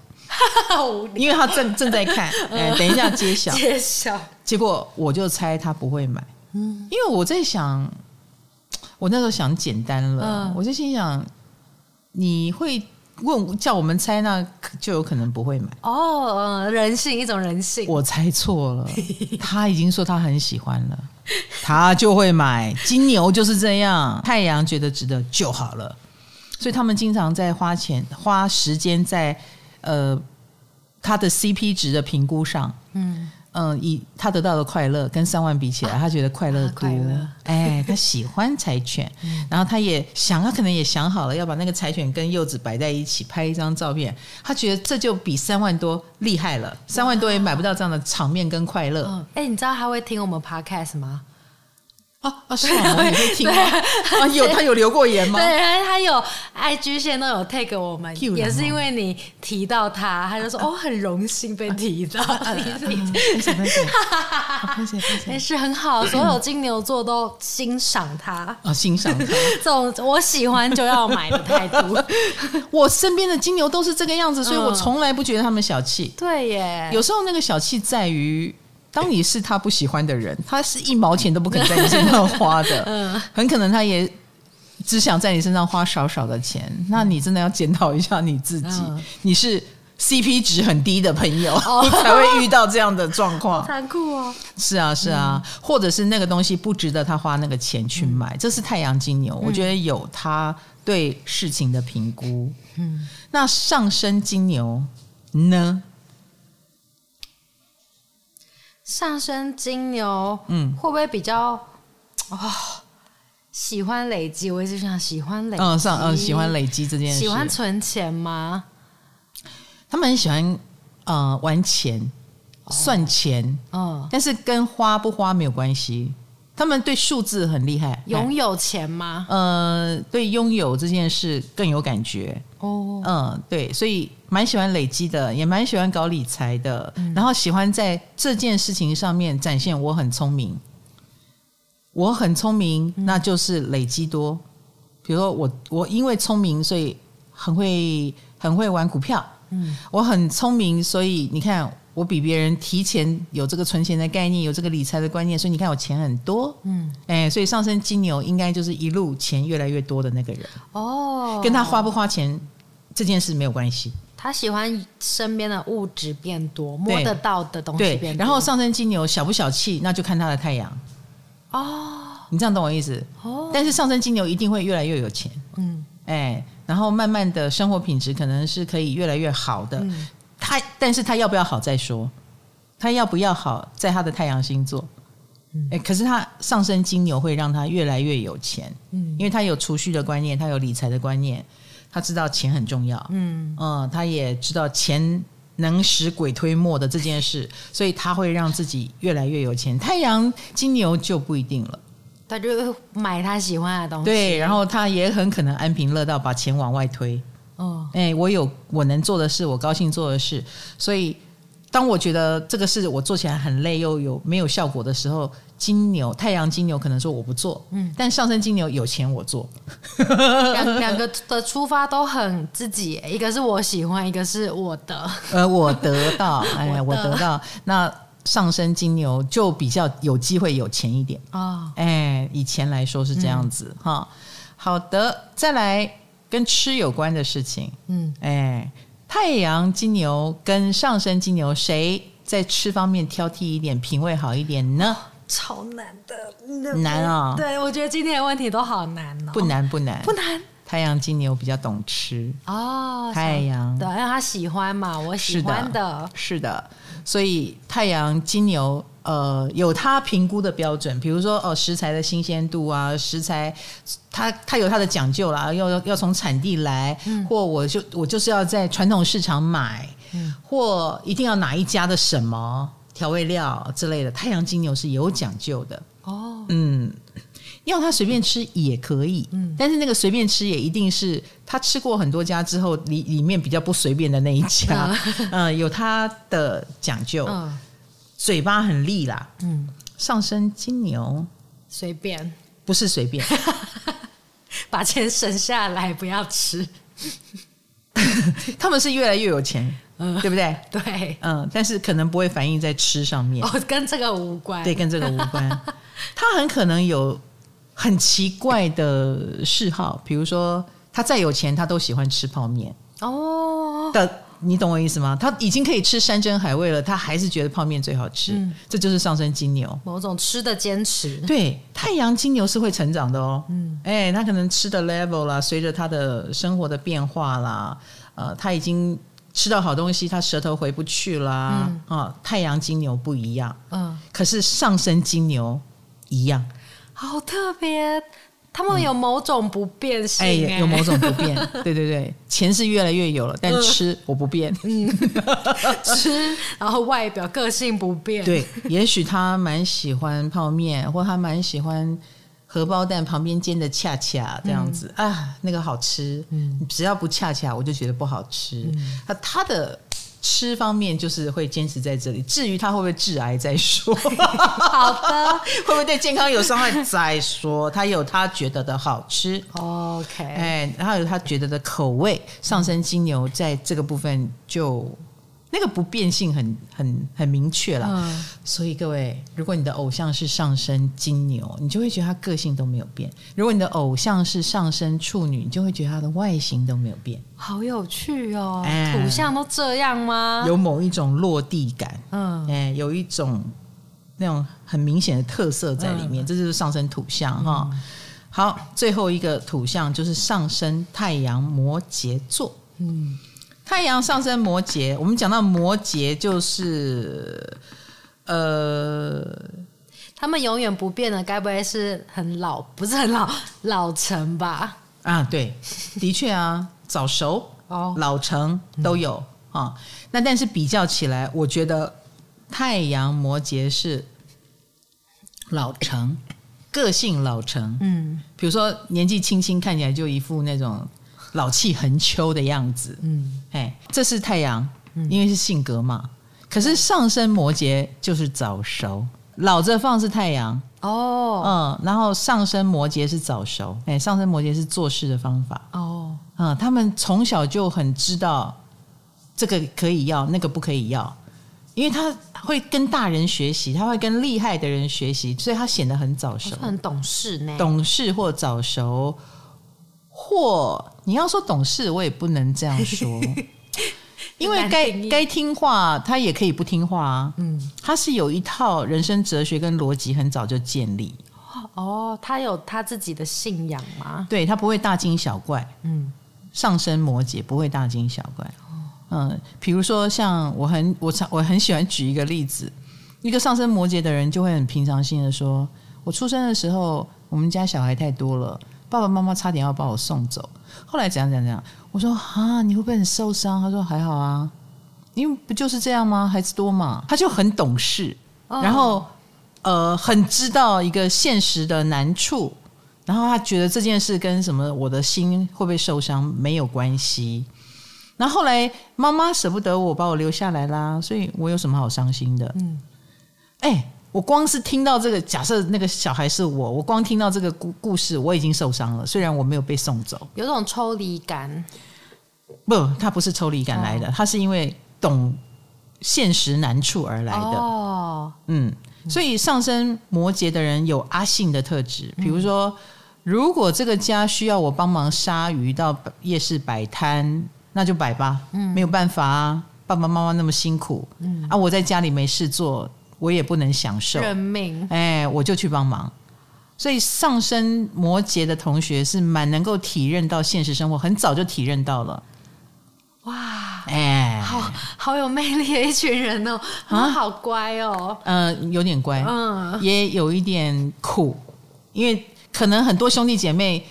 Speaker 1: *laughs* 因为他正正在看，*laughs* 哎，等一下揭晓，
Speaker 2: 揭晓。
Speaker 1: 结果我就猜他不会买，嗯，因为我在想。我那时候想简单了，嗯、我就心想，你会问叫我们猜，那就有可能不会买
Speaker 2: 哦。人性一种人性，
Speaker 1: 我猜错了。*laughs* 他已经说他很喜欢了，*laughs* 他就会买。金牛就是这样，*laughs* 太阳觉得值得就好了，所以他们经常在花钱、花时间在呃他的 CP 值的评估上。嗯。嗯，以他得到的快乐跟三万比起来，他觉得快乐多。哎，他喜欢柴犬，*laughs* 然后他也想，他可能也想好了要把那个柴犬跟柚子摆在一起拍一张照片。他觉得这就比三万多厉害了，三万多也买不到这样的场面跟快乐。
Speaker 2: 哎，你知道他会听我们 podcast 吗？
Speaker 1: 哦哦，是啊？*laughs* 你会听吗？啊，有他有留过言吗？
Speaker 2: 对，他有 IG 线都有 take 我们，也是因为你提到他，他就说哦，很荣幸被提到。谢谢谢谢谢谢，是很好，所有金牛座都欣赏他
Speaker 1: 啊，欣赏他
Speaker 2: 这种我喜欢就要买的态度。
Speaker 1: 我身边的金牛都是这个样子，所以我从来不觉得他们小气。
Speaker 2: 对耶，
Speaker 1: 有时候那个小气在于。当你是他不喜欢的人，他是一毛钱都不肯在你身上花的，*laughs* 嗯很可能他也只想在你身上花少少的钱。那你真的要检讨一下你自己，你是 CP 值很低的朋友、哦、*laughs* 才会遇到这样的状况，*laughs*
Speaker 2: 残酷哦。
Speaker 1: 是啊，是啊，嗯、或者是那个东西不值得他花那个钱去买，嗯、这是太阳金牛，我觉得有他对事情的评估。嗯，那上升金牛呢？
Speaker 2: 上升金牛，嗯，会不会比较哦？喜欢累积，我一直想喜欢累积，
Speaker 1: 嗯，上嗯喜欢累积这件事，
Speaker 2: 喜欢存钱吗？
Speaker 1: 他们很喜欢呃玩钱、算钱，嗯，但是跟花不花没有关系。他们对数字很厉害，
Speaker 2: 拥有钱吗？
Speaker 1: 呃，对拥有这件事更有感觉哦。嗯，对，所以蛮喜欢累积的，也蛮喜欢搞理财的，嗯、然后喜欢在这件事情上面展现我很聪明。我很聪明，那就是累积多。比如说我，我因为聪明，所以很会很会玩股票。嗯，我很聪明，所以你看，我比别人提前有这个存钱的概念，有这个理财的观念，所以你看我钱很多。嗯，哎，所以上升金牛应该就是一路钱越来越多的那个人。哦，跟他花不花钱这件事没有关系。
Speaker 2: 他喜欢身边的物质变多，摸得到的东西变多。
Speaker 1: 然后上升金牛小不小气，那就看他的太阳。哦，你这样懂我意思？哦，但是上升金牛一定会越来越有钱。嗯，哎。然后慢慢的生活品质可能是可以越来越好的，嗯、他但是他要不要好再说，他要不要好在他的太阳星座，嗯、可是他上升金牛会让他越来越有钱，嗯，因为他有储蓄的观念，他有理财的观念，他知道钱很重要，嗯。嗯，他也知道钱能使鬼推磨的这件事，所以他会让自己越来越有钱。太阳金牛就不一定了。
Speaker 2: 他就买他喜欢的东西，
Speaker 1: 对，然后他也很可能安贫乐道，把钱往外推。哦，哎，我有我能做的事，我高兴做的事，所以当我觉得这个事我做起来很累，又有没有效果的时候，金牛太阳金牛可能说我不做，嗯，但上升金牛有钱我做，
Speaker 2: 两两个的出发都很自己，一个是我喜欢，一个是我的，
Speaker 1: 呃，我得到，哎，我得到。那。上升金牛就比较有机会有钱一点。啊，哎，以前来说是这样子哈。好的，再来跟吃有关的事情，嗯，哎，太阳金牛跟上升金牛谁在吃方面挑剔一点，品味好一点呢？
Speaker 2: 超难的，
Speaker 1: 难啊！
Speaker 2: 对，我觉得今天的问题都好难哦。
Speaker 1: 不难不难
Speaker 2: 不难。
Speaker 1: 太阳金牛比较懂吃哦，太阳
Speaker 2: 对，因为他喜欢嘛，我喜欢的，
Speaker 1: 是的。所以太阳金牛，呃，有他评估的标准，比如说哦，食材的新鲜度啊，食材，他他有它的讲究啦，要要从产地来，嗯、或我就我就是要在传统市场买，嗯、或一定要哪一家的什么调味料之类的。太阳金牛是有讲究的。哦，嗯。要他随便吃也可以，嗯，但是那个随便吃也一定是他吃过很多家之后，里里面比较不随便的那一家，嗯，*laughs* 有他的讲究，嗯，嘴巴很利啦，嗯，上升金牛。
Speaker 2: 随便，
Speaker 1: 不是随便，*laughs*
Speaker 2: 把钱省下来不要吃，*laughs*
Speaker 1: 他们是越来越有钱，嗯，对不对？
Speaker 2: 对，
Speaker 1: 嗯，但是可能不会反映在吃上面，
Speaker 2: 哦，跟这个无关，
Speaker 1: 对，跟这个无关，*laughs* 他很可能有。很奇怪的嗜好，比如说他再有钱，他都喜欢吃泡面。哦。的，你懂我意思吗？他已经可以吃山珍海味了，他还是觉得泡面最好吃。嗯，这就是上升金牛，
Speaker 2: 某种吃的坚持。
Speaker 1: 对，太阳金牛是会成长的哦。嗯，哎，他可能吃的 level 啦，随着他的生活的变化啦，呃，他已经吃到好东西，他舌头回不去啦。嗯，啊，太阳金牛不一样。嗯，可是上升金牛一样。
Speaker 2: 好特别，他们有某种不变性，
Speaker 1: 哎，有某种不变，*laughs* 对对对，钱是越来越有了，但吃我不变，嗯，*laughs*
Speaker 2: 吃，然后外表个性不变，
Speaker 1: 对，也许他蛮喜欢泡面，或他蛮喜欢荷包蛋旁边煎的恰恰这样子啊，那个好吃，嗯，只要不恰恰，我就觉得不好吃，他他的。吃方面就是会坚持在这里，至于他会不会致癌再说。*laughs*
Speaker 2: 好的，*laughs*
Speaker 1: 会不会对健康有伤害再说。他有他觉得的好吃
Speaker 2: ，OK，
Speaker 1: 哎，然后有他觉得的口味。上升金牛在这个部分就那个不变性很很很明确了。
Speaker 2: 嗯，
Speaker 1: 所以各位，如果你的偶像是上升金牛，你就会觉得他个性都没有变；如果你的偶像是上升处女，你就会觉得他的外形都没有变。
Speaker 2: 好有趣哦！
Speaker 1: 哎
Speaker 2: 土象都这样吗？
Speaker 1: 有某一种落地感，
Speaker 2: 嗯，
Speaker 1: 哎，有一种那种很明显的特色在里面，
Speaker 2: 嗯
Speaker 1: 这就是上升土象哈。好，最后一个土象就是上升太阳摩羯座。
Speaker 2: 嗯，
Speaker 1: 太阳上升摩羯，我们讲到摩羯就是呃，
Speaker 2: 他们永远不变的，该不会是很老？不是很老，老成吧？
Speaker 1: 啊，对，的确啊，早熟
Speaker 2: 哦
Speaker 1: 老成都有、
Speaker 2: 嗯、
Speaker 1: 啊。那但是比较起来，我觉得太阳摩羯是老成，个性老成。
Speaker 2: 嗯
Speaker 1: 比如说年纪轻轻，看起来就一副那种老气横秋的样子。
Speaker 2: 嗯，
Speaker 1: 哎，这是太阳，因为是性格嘛。可是上升摩羯就是早熟，老着放是太阳。
Speaker 2: 哦，
Speaker 1: 嗯，然后上升摩羯是早熟，哎，上升摩羯是做事的方法，
Speaker 2: 哦，
Speaker 1: 嗯，他们从小就很知道这个可以要，那个不可以要，因为他会跟大人学习，他会跟厉害的人学习，所以他显得很早熟，
Speaker 2: 很懂事呢，
Speaker 1: 懂事或早熟，或你要说懂事，我也不能这样说，*laughs* 因为该该听话，他也可以不听话啊，嗯，他是有一套人生哲学跟逻辑，很早就建立。
Speaker 2: 哦，他有他自己的信仰吗？
Speaker 1: 对，他不会大惊小怪，
Speaker 2: 嗯，
Speaker 1: 上升摩羯不会大惊小怪，嗯，比如说像我很我常我很喜欢举一个例子，一个上升摩羯的人就会很平常心的说，我出生的时候我们家小孩太多了，爸爸妈妈差点要把我送走，后来怎样怎样怎样，我说啊，你会不会很受伤？他说还好啊，因为不就是这样吗？孩子多嘛，他就很懂事，
Speaker 2: 哦
Speaker 1: 然后。呃，很知道一个现实的难处，然后他觉得这件事跟什么我的心会不会受伤没有关系。然后后来妈妈舍不得我，把我留下来啦，所以我有什么好伤心的？嗯，哎，我光是听到这个，假设那个小孩是我，我光听到这个故故事，我已经受伤了。虽然我没有被送走，
Speaker 2: 有种抽离感。
Speaker 1: 不，他不是抽离感来的，他、哦、是因为懂现实难处而来的。
Speaker 2: 哦，
Speaker 1: 嗯。所以上升摩羯的人有阿信的特质，比如说，如果这个家需要我帮忙杀鱼到夜市摆摊，那就摆吧，嗯，没有办法啊，爸爸妈妈那么辛苦，嗯啊，我在家里没事做，我也不能享受，
Speaker 2: 认命，
Speaker 1: 哎，我就去帮忙。所以上升摩羯的同学是蛮能够体认到现实生活，很早就体认到了。
Speaker 2: 哇，
Speaker 1: 哎，
Speaker 2: 好好有魅力的一群人哦，啊，好乖哦，
Speaker 1: 呃，有点乖，嗯，也有一点苦，因为可能很多兄弟姐妹，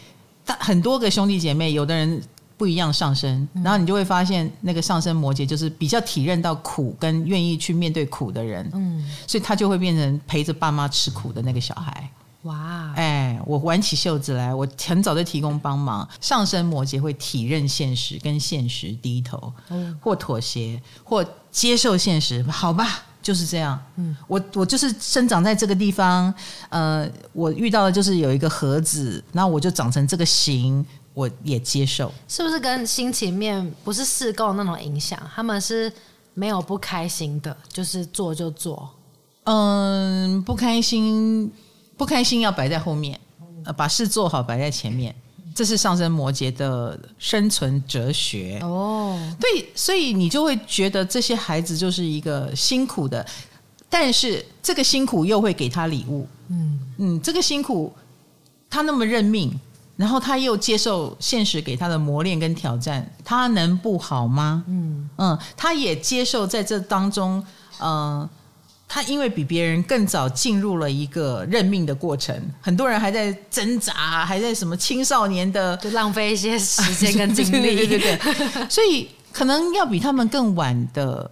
Speaker 1: 大很多个兄弟姐妹，有的人不一样上升，然后你就会发现那个上升摩羯就是比较体认到苦，跟愿意去面对苦的人，嗯，所以他就会变成陪着爸妈吃苦的那个小孩。哇！哎，我挽起袖子来，我很早就提供帮忙。上升摩羯会体认现实，跟现实低头，嗯、或妥协，或接受现实。好吧，就是这样。嗯，我我就是生长在这个地方。呃，我遇到的就是有一个盒子，然后我就长成这个形，我也接受。
Speaker 2: 是不是跟心情面不是四构那种影响？他们是没有不开心的，就是做就做。
Speaker 1: 嗯，不开心。不开心要摆在后面，呃，把事做好摆在前面，这是上升摩羯的生存哲学。哦，对，所以你就会觉得这些孩子就是一个辛苦的，但是这个辛苦又会给他礼物。嗯嗯，这个辛苦他那么认命，然后他又接受现实给他的磨练跟挑战，他能不好吗？嗯嗯，他也接受在这当中，嗯、呃。他因为比别人更早进入了一个认命的过程，很多人还在挣扎，还在什么青少年的，
Speaker 2: 就浪费一些时间跟精力，
Speaker 1: 对对对对，所以可能要比他们更晚的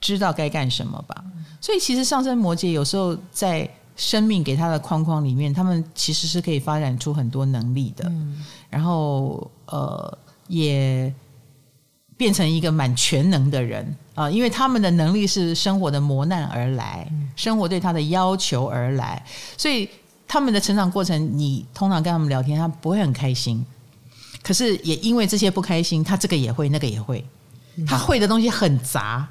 Speaker 1: 知道该干什么吧。所以其实上升摩羯有时候在生命给他的框框里面，他们其实是可以发展出很多能力的，然后呃也。变成一个蛮全能的人。啊，因为他们的能力是生活的磨难而来，生活对他的要求而来，所以他们的成长过程，你通常跟他们聊天，他不会很开心。可是也因为这些不开心，他这个也会，那个也会，他会的东西很杂，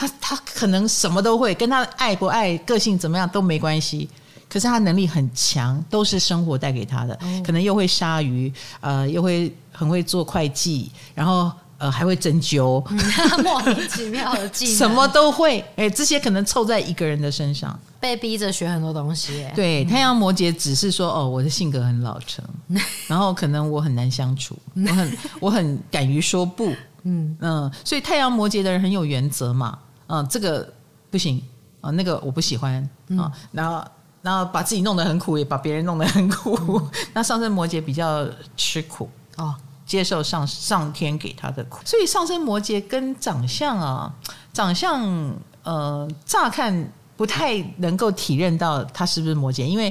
Speaker 1: 他他可能什么都会，跟他爱不爱、个性怎么样都没关系。可是他能力很强，都是生活带给他的。哦、可能又会杀鱼，呃，又会很会做会计，然后呃还会针灸，
Speaker 2: 嗯、*laughs* 莫名其妙的技 *laughs* 能，
Speaker 1: 什么都会。哎，这些可能凑在一个人的身上，
Speaker 2: 被逼着学很多东西。
Speaker 1: 对，太阳摩羯只是说，哦，我的性格很老成，*laughs* 然后可能我很难相处，我很我很敢于说不，嗯嗯，所以太阳摩羯的人很有原则嘛，嗯，这个不行啊，那个我不喜欢啊，嗯、然后。然后把自己弄得很苦，也把别人弄得很苦。嗯、*laughs* 那上升摩羯比较吃苦哦，接受上上天给他的苦。所以上升摩羯跟长相啊，长相呃，乍看不太能够体认到他是不是摩羯，因为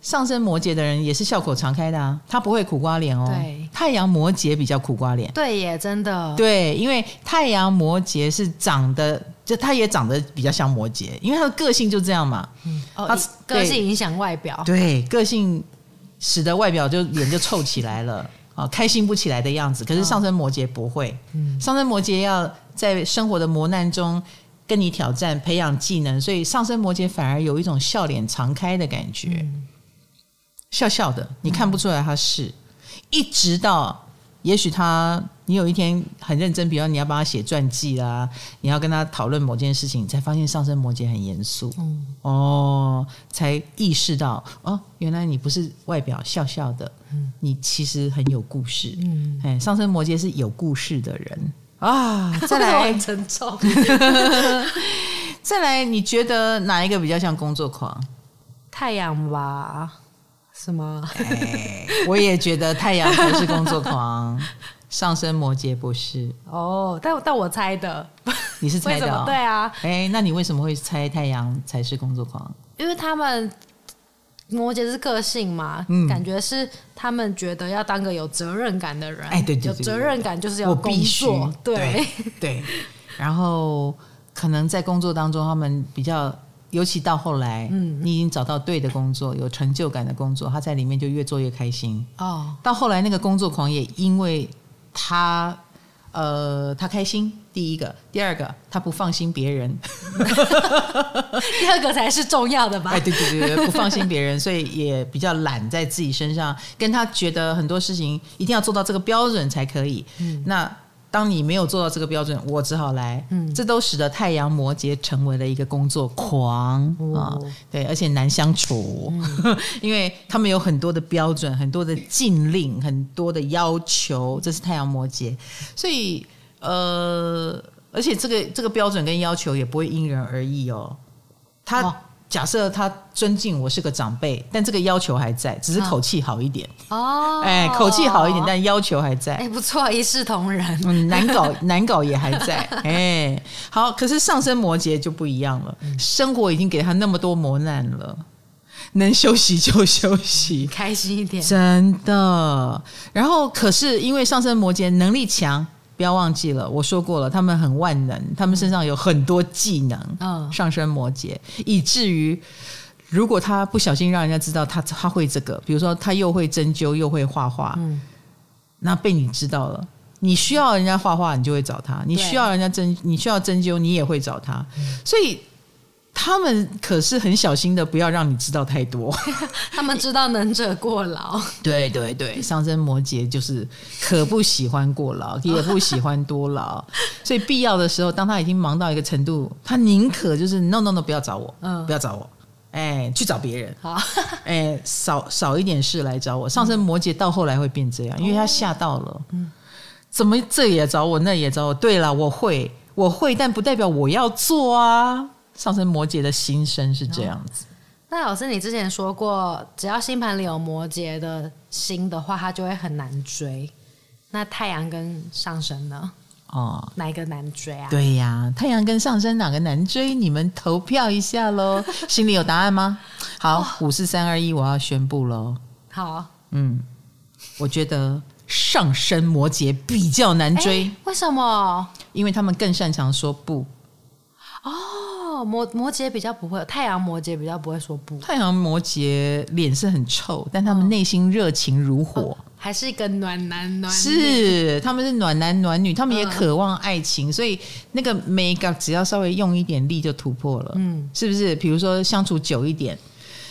Speaker 1: 上升摩羯的人也是笑口常开的啊，他不会苦瓜脸哦。对，太阳摩羯比较苦瓜脸。
Speaker 2: 对耶，真的。
Speaker 1: 对，因为太阳摩羯是长得。就他也长得比较像摩羯，因为他的个性就这样嘛。嗯，
Speaker 2: 哦，他个性影响外表，
Speaker 1: 对，个性使得外表就脸就臭起来了啊，开心不起来的样子。可是上升摩羯不会，嗯，上升摩羯要在生活的磨难中跟你挑战，培养技能，所以上升摩羯反而有一种笑脸常开的感觉，嗯，笑笑的，你看不出来他是，一直到。也许他，你有一天很认真，比如你要帮他写传记啦，你要跟他讨论某件事情，才发现上升摩羯很严肃，嗯、哦，才意识到哦，原来你不是外表笑笑的，嗯、你其实很有故事。嗯，哎，上升摩羯是有故事的人啊。*laughs* 再来，
Speaker 2: 沉重。*laughs*
Speaker 1: 再来，你觉得哪一个比较像工作狂？
Speaker 2: 太阳吧。是吗？
Speaker 1: 哎，我也觉得太阳才是工作狂，*laughs* 上升摩羯不是。
Speaker 2: 哦，但但我猜的，
Speaker 1: 你是猜的、哦？
Speaker 2: 对啊。
Speaker 1: 哎，那你为什么会猜太阳才是工作狂？
Speaker 2: 因为他们摩羯是个性嘛，嗯、感觉是他们觉得要当个有责任感的人。
Speaker 1: 哎，对
Speaker 2: 有责任感就是要工作，对
Speaker 1: 对，对。然后可能在工作当中，他们比较。尤其到后来，嗯，你已经找到对的工作，有成就感的工作，他在里面就越做越开心。哦，到后来那个工作狂也因为他，呃，他开心。第一个，第二个，他不放心别人。*laughs*
Speaker 2: 第二个才是重要的吧？
Speaker 1: 哎，对对对对，不放心别人，所以也比较懒在自己身上，跟他觉得很多事情一定要做到这个标准才可以。嗯，那。当你没有做到这个标准，我只好来。嗯，这都使得太阳摩羯成为了一个工作狂啊、哦哦，对，而且难相处，嗯、*laughs* 因为他们有很多的标准、很多的禁令、很多的要求，这是太阳摩羯。所以，呃，而且这个这个标准跟要求也不会因人而异哦，他。哦假设他尊敬我是个长辈，但这个要求还在，只是口气好一点哦。哎，口气好一点，但要求还在。
Speaker 2: 哎，不错，一视同仁。
Speaker 1: 嗯，难搞，*laughs* 难搞也还在。哎，好，可是上升摩羯就不一样了。生活已经给他那么多磨难了，能休息就休息，
Speaker 2: 开心一点。
Speaker 1: 真的。然后，可是因为上升摩羯能力强。不要忘记了，我说过了，他们很万能，他们身上有很多技能。嗯，上升摩羯，以至于如果他不小心让人家知道他他会这个，比如说他又会针灸又会画画，嗯，那被你知道了，你需要人家画画，你就会找他；你需要人家针，你需要针灸，你也会找他。所以。他们可是很小心的，不要让你知道太多。*laughs*
Speaker 2: 他们知道能者过劳。
Speaker 1: 对对对，上升摩羯就是可不喜欢过劳，也不喜欢多劳。*laughs* 所以必要的时候，当他已经忙到一个程度，他宁可就是 no no no，不要找我，嗯，不要找我，哎，去找别人。好，*laughs* 哎，少少一点事来找我。上升摩羯到后来会变这样，因为他吓到了。嗯，怎么这也找我，那也找我？对了，我会，我会，但不代表我要做啊。上升摩羯的心声是这样子。
Speaker 2: 那老师，你之前说过，只要星盘里有摩羯的心的话，他就会很难追。那太阳跟上升呢？哦，哪一个难追啊？
Speaker 1: 对呀，太阳跟上升哪个难追？你们投票一下喽！*laughs* 心里有答案吗？好，五四三二一，我要宣布喽。
Speaker 2: 好，
Speaker 1: 嗯，我觉得上升摩羯比较难追。
Speaker 2: 为什么？
Speaker 1: 因为他们更擅长说不。
Speaker 2: 哦。摩摩羯比较不会，太阳摩羯比较不会说不。
Speaker 1: 太阳摩羯脸是很臭，但他们内心热情如火。哦
Speaker 2: 还是一个暖男暖女，
Speaker 1: 是他们是暖男暖女，他们也渴望爱情，嗯、所以那个 make up 只要稍微用一点力就突破了，嗯，是不是？比如说相处久一点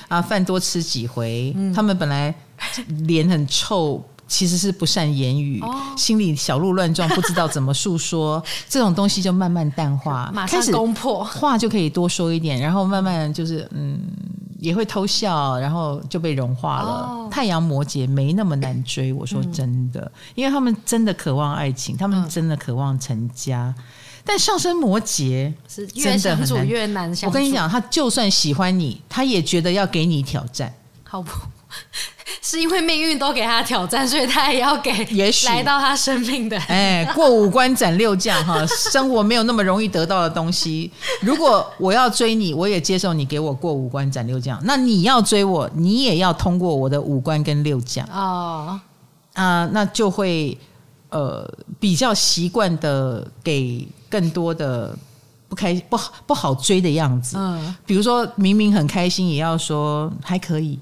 Speaker 1: 啊，饭多吃几回，嗯、他们本来脸很臭。其实是不善言语，哦、心里小鹿乱撞，不知道怎么诉说，*laughs* 这种东西就慢慢淡化，
Speaker 2: 马上攻破，
Speaker 1: 话就可以多说一点，然后慢慢就是嗯，也会偷笑，然后就被融化了。哦、太阳摩羯没那么难追，我说真的，嗯、因为他们真的渴望爱情，他们真的渴望成家，嗯、但上升摩羯是真的很难，
Speaker 2: 越难相处。
Speaker 1: 我跟你讲，他就算喜欢你，他也觉得要给你挑战，
Speaker 2: 好不？*laughs* 是因为命运都给他挑战，所以他也要给，
Speaker 1: 也许
Speaker 2: 来到他生命的。
Speaker 1: 哎，过五关斩六将哈，*laughs* 生活没有那么容易得到的东西。如果我要追你，我也接受你给我过五关斩六将。那你要追我，你也要通过我的五关跟六将哦。啊，那就会呃比较习惯的给更多的不开不好不好追的样子。嗯，比如说明明很开心，也要说还可以。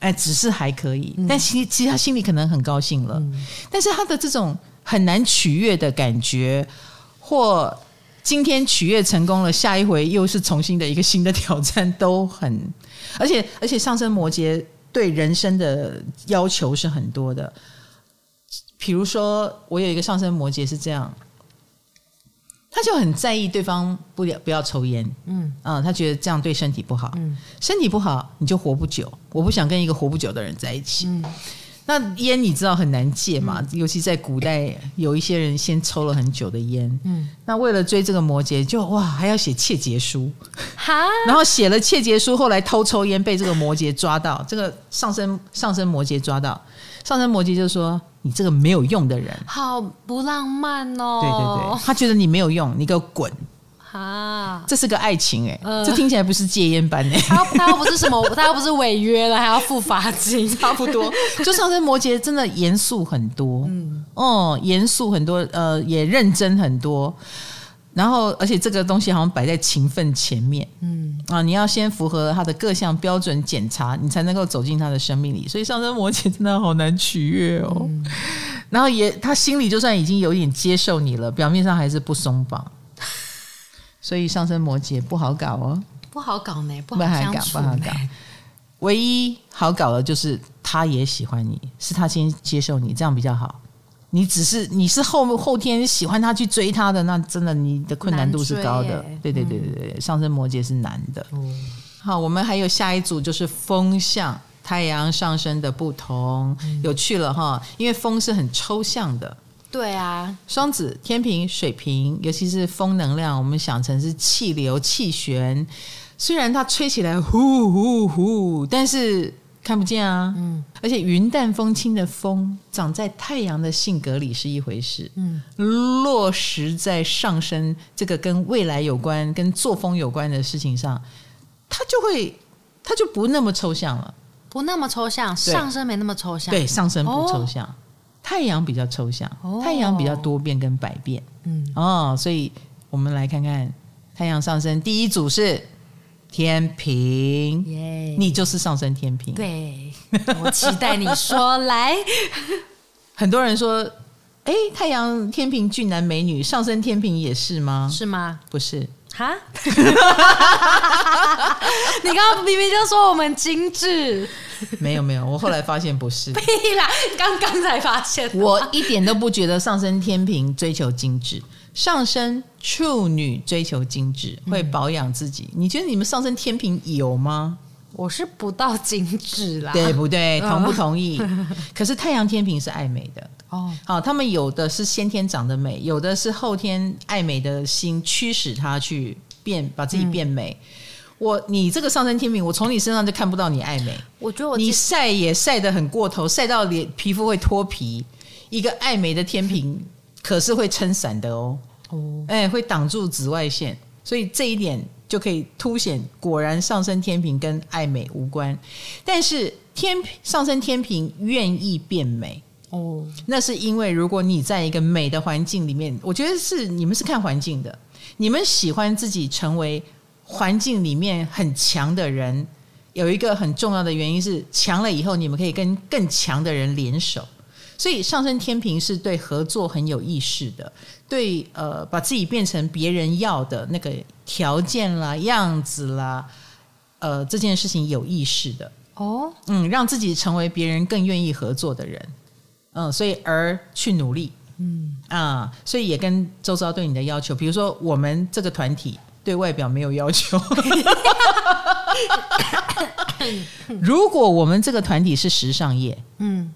Speaker 1: 哎，只是还可以，但其实其实他心里可能很高兴了，嗯、但是他的这种很难取悦的感觉，或今天取悦成功了，下一回又是重新的一个新的挑战，都很，*laughs* 而且而且上升摩羯对人生的要求是很多的，比如说我有一个上升摩羯是这样。他就很在意对方不要不要抽烟，嗯，啊，他觉得这样对身体不好，嗯，身体不好你就活不久，我不想跟一个活不久的人在一起。嗯，那烟你知道很难戒嘛，嗯，尤其在古代，有一些人先抽了很久的烟，嗯，那为了追这个摩羯，就哇还要写窃结书，哈，*laughs* 然后写了窃结书，后来偷抽烟被这个摩羯抓到，这个上升上升摩羯抓到，上升摩羯就说。你这个没有用的人，
Speaker 2: 好不浪漫哦！
Speaker 1: 对对对，他觉得你没有用，你给我滚！哈，这是个爱情哎，呃、这听起来不是戒烟班哎，
Speaker 2: 他他又不是什么，他又不是违约了，还要付罚金，*laughs*
Speaker 1: 差不多。就上升摩羯真的严肃很多，嗯，哦，严肃很多，呃，也认真很多。然后，而且这个东西好像摆在情分前面，嗯啊，你要先符合他的各项标准检查，你才能够走进他的生命里。所以上升摩羯真的好难取悦哦。嗯、然后也他心里就算已经有点接受你了，表面上还是不松绑。所以上升摩羯不好搞哦，
Speaker 2: 不好搞呢，不好相处，
Speaker 1: 不好搞。唯一好搞的就是他也喜欢你，是他先接受你，这样比较好。你只是你是后后天喜欢他去追他的，那真的你的困难度是高的。对对对对对，嗯、上升摩羯是难的。嗯、好，我们还有下一组就是风象太阳上升的不同，嗯、有趣了哈，因为风是很抽象的。
Speaker 2: 对啊，
Speaker 1: 双子、天平、水瓶，尤其是风能量，我们想成是气流、气旋，虽然它吹起来呼呼呼，但是。看不见啊，嗯，而且云淡风轻的风长在太阳的性格里是一回事，嗯，落实在上升这个跟未来有关、跟作风有关的事情上，它就会，它就不那么抽象了，
Speaker 2: 不那么抽象，上升没那么抽象，
Speaker 1: 对，上升不抽象，哦、太阳比较抽象，哦、太阳比较多变跟百变，嗯，哦，所以我们来看看太阳上升第一组是。天秤，Yeah. 你就是上升天平。
Speaker 2: 对，我期待你说来。*laughs*
Speaker 1: 很多人说，哎、欸，太阳天平俊男美女，上升天平也是吗？
Speaker 2: 是吗？
Speaker 1: 不是。哈？*laughs*
Speaker 2: 你刚刚明明就说我们精致。
Speaker 1: 没有没有，我后来发现不是。*laughs*
Speaker 2: 屁啦，刚刚才发现。
Speaker 1: 我一点都不觉得上升天平追求精致。上升处女追求精致，会保养自己。嗯、你觉得你们上升天平有吗？
Speaker 2: 我是不到精致啦，
Speaker 1: 对不对？同不同意？*laughs* 可是太阳天平是爱美的哦。好，他们有的是先天长得美，有的是后天爱美的心驱使他去变，把自己变美。嗯、我，你这个上升天平，我从你身上就看不到你爱美。
Speaker 2: 我觉得我
Speaker 1: 你晒也晒得很过头，晒到脸皮肤会脱皮。一个爱美的天平。可是会撑伞的哦，哦，哎，会挡住紫外线，所以这一点就可以凸显，果然上升天平跟爱美无关。但是天上升天平愿意变美哦，那是因为如果你在一个美的环境里面，我觉得是你们是看环境的，你们喜欢自己成为环境里面很强的人。有一个很重要的原因是，强了以后你们可以跟更强的人联手。所以上升天平是对合作很有意识的，对呃，把自己变成别人要的那个条件啦、样子啦，呃，这件事情有意识的。哦，嗯，让自己成为别人更愿意合作的人，嗯，所以而去努力，嗯。啊，所以也跟周遭对你的要求，比如说我们这个团体对外表没有要求，*laughs* 如果我们这个团体是时尚业，嗯。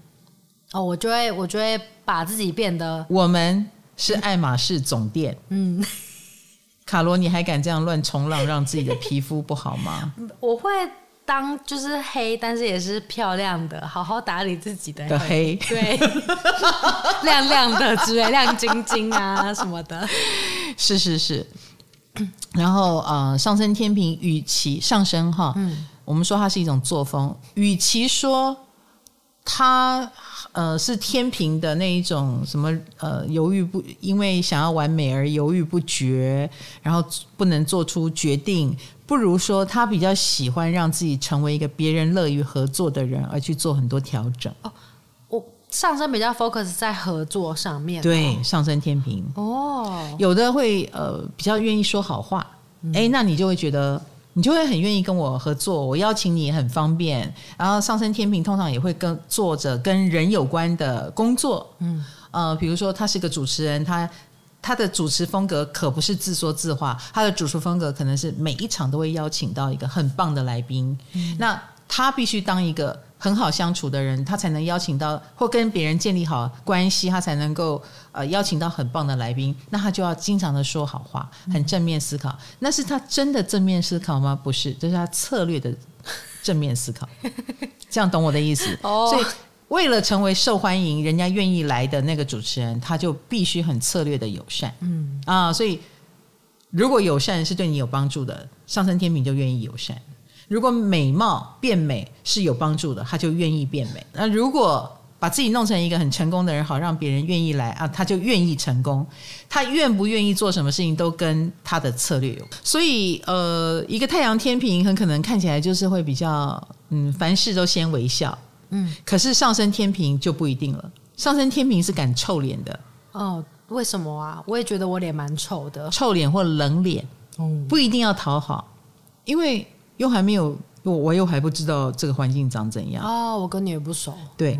Speaker 2: 哦，我就会，我就会把自己变得。
Speaker 1: 我们是爱马仕总店。嗯，*laughs* 卡罗，你还敢这样乱冲浪，让自己的皮肤不好吗？*laughs*
Speaker 2: 我会当就是黑，但是也是漂亮的，好好打理自己的黑。
Speaker 1: 的黑
Speaker 2: 对，*laughs* 亮亮的之类，亮晶晶啊什么的。
Speaker 1: 是是是。*clears throat* 然后呃，上升天平，与其上升哈，嗯，我们说它是一种作风，与其说它。呃，是天平的那一种什么呃，犹豫不，因为想要完美而犹豫不决，然后不能做出决定，不如说他比较喜欢让自己成为一个别人乐于合作的人，而去做很多调整。哦，
Speaker 2: 我上升比较 focus 在合作上面，
Speaker 1: 对，上升天平哦，有的会呃比较愿意说好话，哎、嗯，那你就会觉得。你就会很愿意跟我合作，我邀请你也很方便。然后上升天平通常也会跟做着跟人有关的工作，嗯，呃，比如说他是个主持人，他他的主持风格可不是自说自话，他的主持风格可能是每一场都会邀请到一个很棒的来宾，嗯，那他必须当一个。很好相处的人，他才能邀请到或跟别人建立好关系，他才能够呃邀请到很棒的来宾。那他就要经常的说好话，很正面思考。嗯、那是他真的正面思考吗？不是，这是他策略的正面思考。*laughs* 这样懂我的意思？哦。所以为了成为受欢迎、人家愿意来的那个主持人，他就必须很策略的友善。嗯啊，所以如果友善是对你有帮助的，上升天平就愿意友善。如果美貌变美是有帮助的，他就愿意变美。那如果把自己弄成一个很成功的人，好让别人愿意来啊，他就愿意成功。他愿不愿意做什么事情，都跟他的策略有。所以，呃，一个太阳天平很可能看起来就是会比较，嗯，凡事都先微笑，嗯。可是上升天平就不一定了。上升天平是敢臭脸的。
Speaker 2: 哦，为什么啊？我也觉得我脸蛮丑的，
Speaker 1: 臭脸或冷脸，嗯，不一定要讨好，因为。又还没有，我我又还不知道这个环境长怎样
Speaker 2: 哦，我跟你也不熟。
Speaker 1: 对，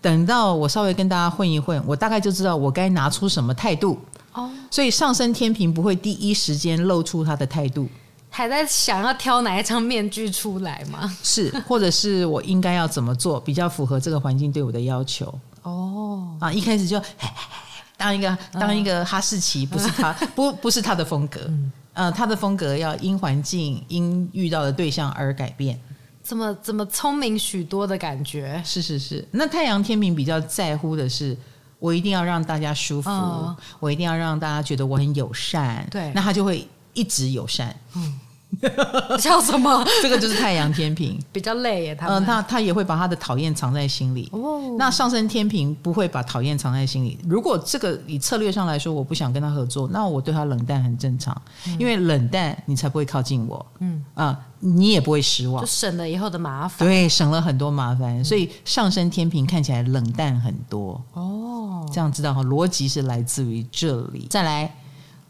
Speaker 1: 等到我稍微跟大家混一混，我大概就知道我该拿出什么态度哦。所以上升天平不会第一时间露出他的态度，
Speaker 2: 还在想要挑哪一张面具出来吗？
Speaker 1: 是，*laughs* 或者是我应该要怎么做比较符合这个环境对我的要求？哦，啊，一开始就 *laughs* 当一个当一个哈士奇，不是他 *laughs* 不不是他的风格。嗯呃，他的风格要因环境、因遇到的对象而改变，
Speaker 2: 怎么怎么聪明许多的感觉？
Speaker 1: 是是是。那太阳天平比较在乎的是，我一定要让大家舒服，哦、我一定要让大家觉得我很友善。对，那他就会一直友善。嗯。*laughs*
Speaker 2: 叫什么？
Speaker 1: 这个就是太阳天平，*laughs*
Speaker 2: 比较累耶。他
Speaker 1: 嗯，那他也会把他的讨厌藏在心里。哦，那上升天平不会把讨厌藏在心里。如果这个以策略上来说，我不想跟他合作，那我对他冷淡很正常。嗯、因为冷淡，你才不会靠近我。嗯啊，你也不会失望，
Speaker 2: 就省了以后的麻烦。
Speaker 1: 对，省了很多麻烦。嗯、所以上升天平看起来冷淡很多。哦，这样知道哈？逻辑是来自于这里。再来，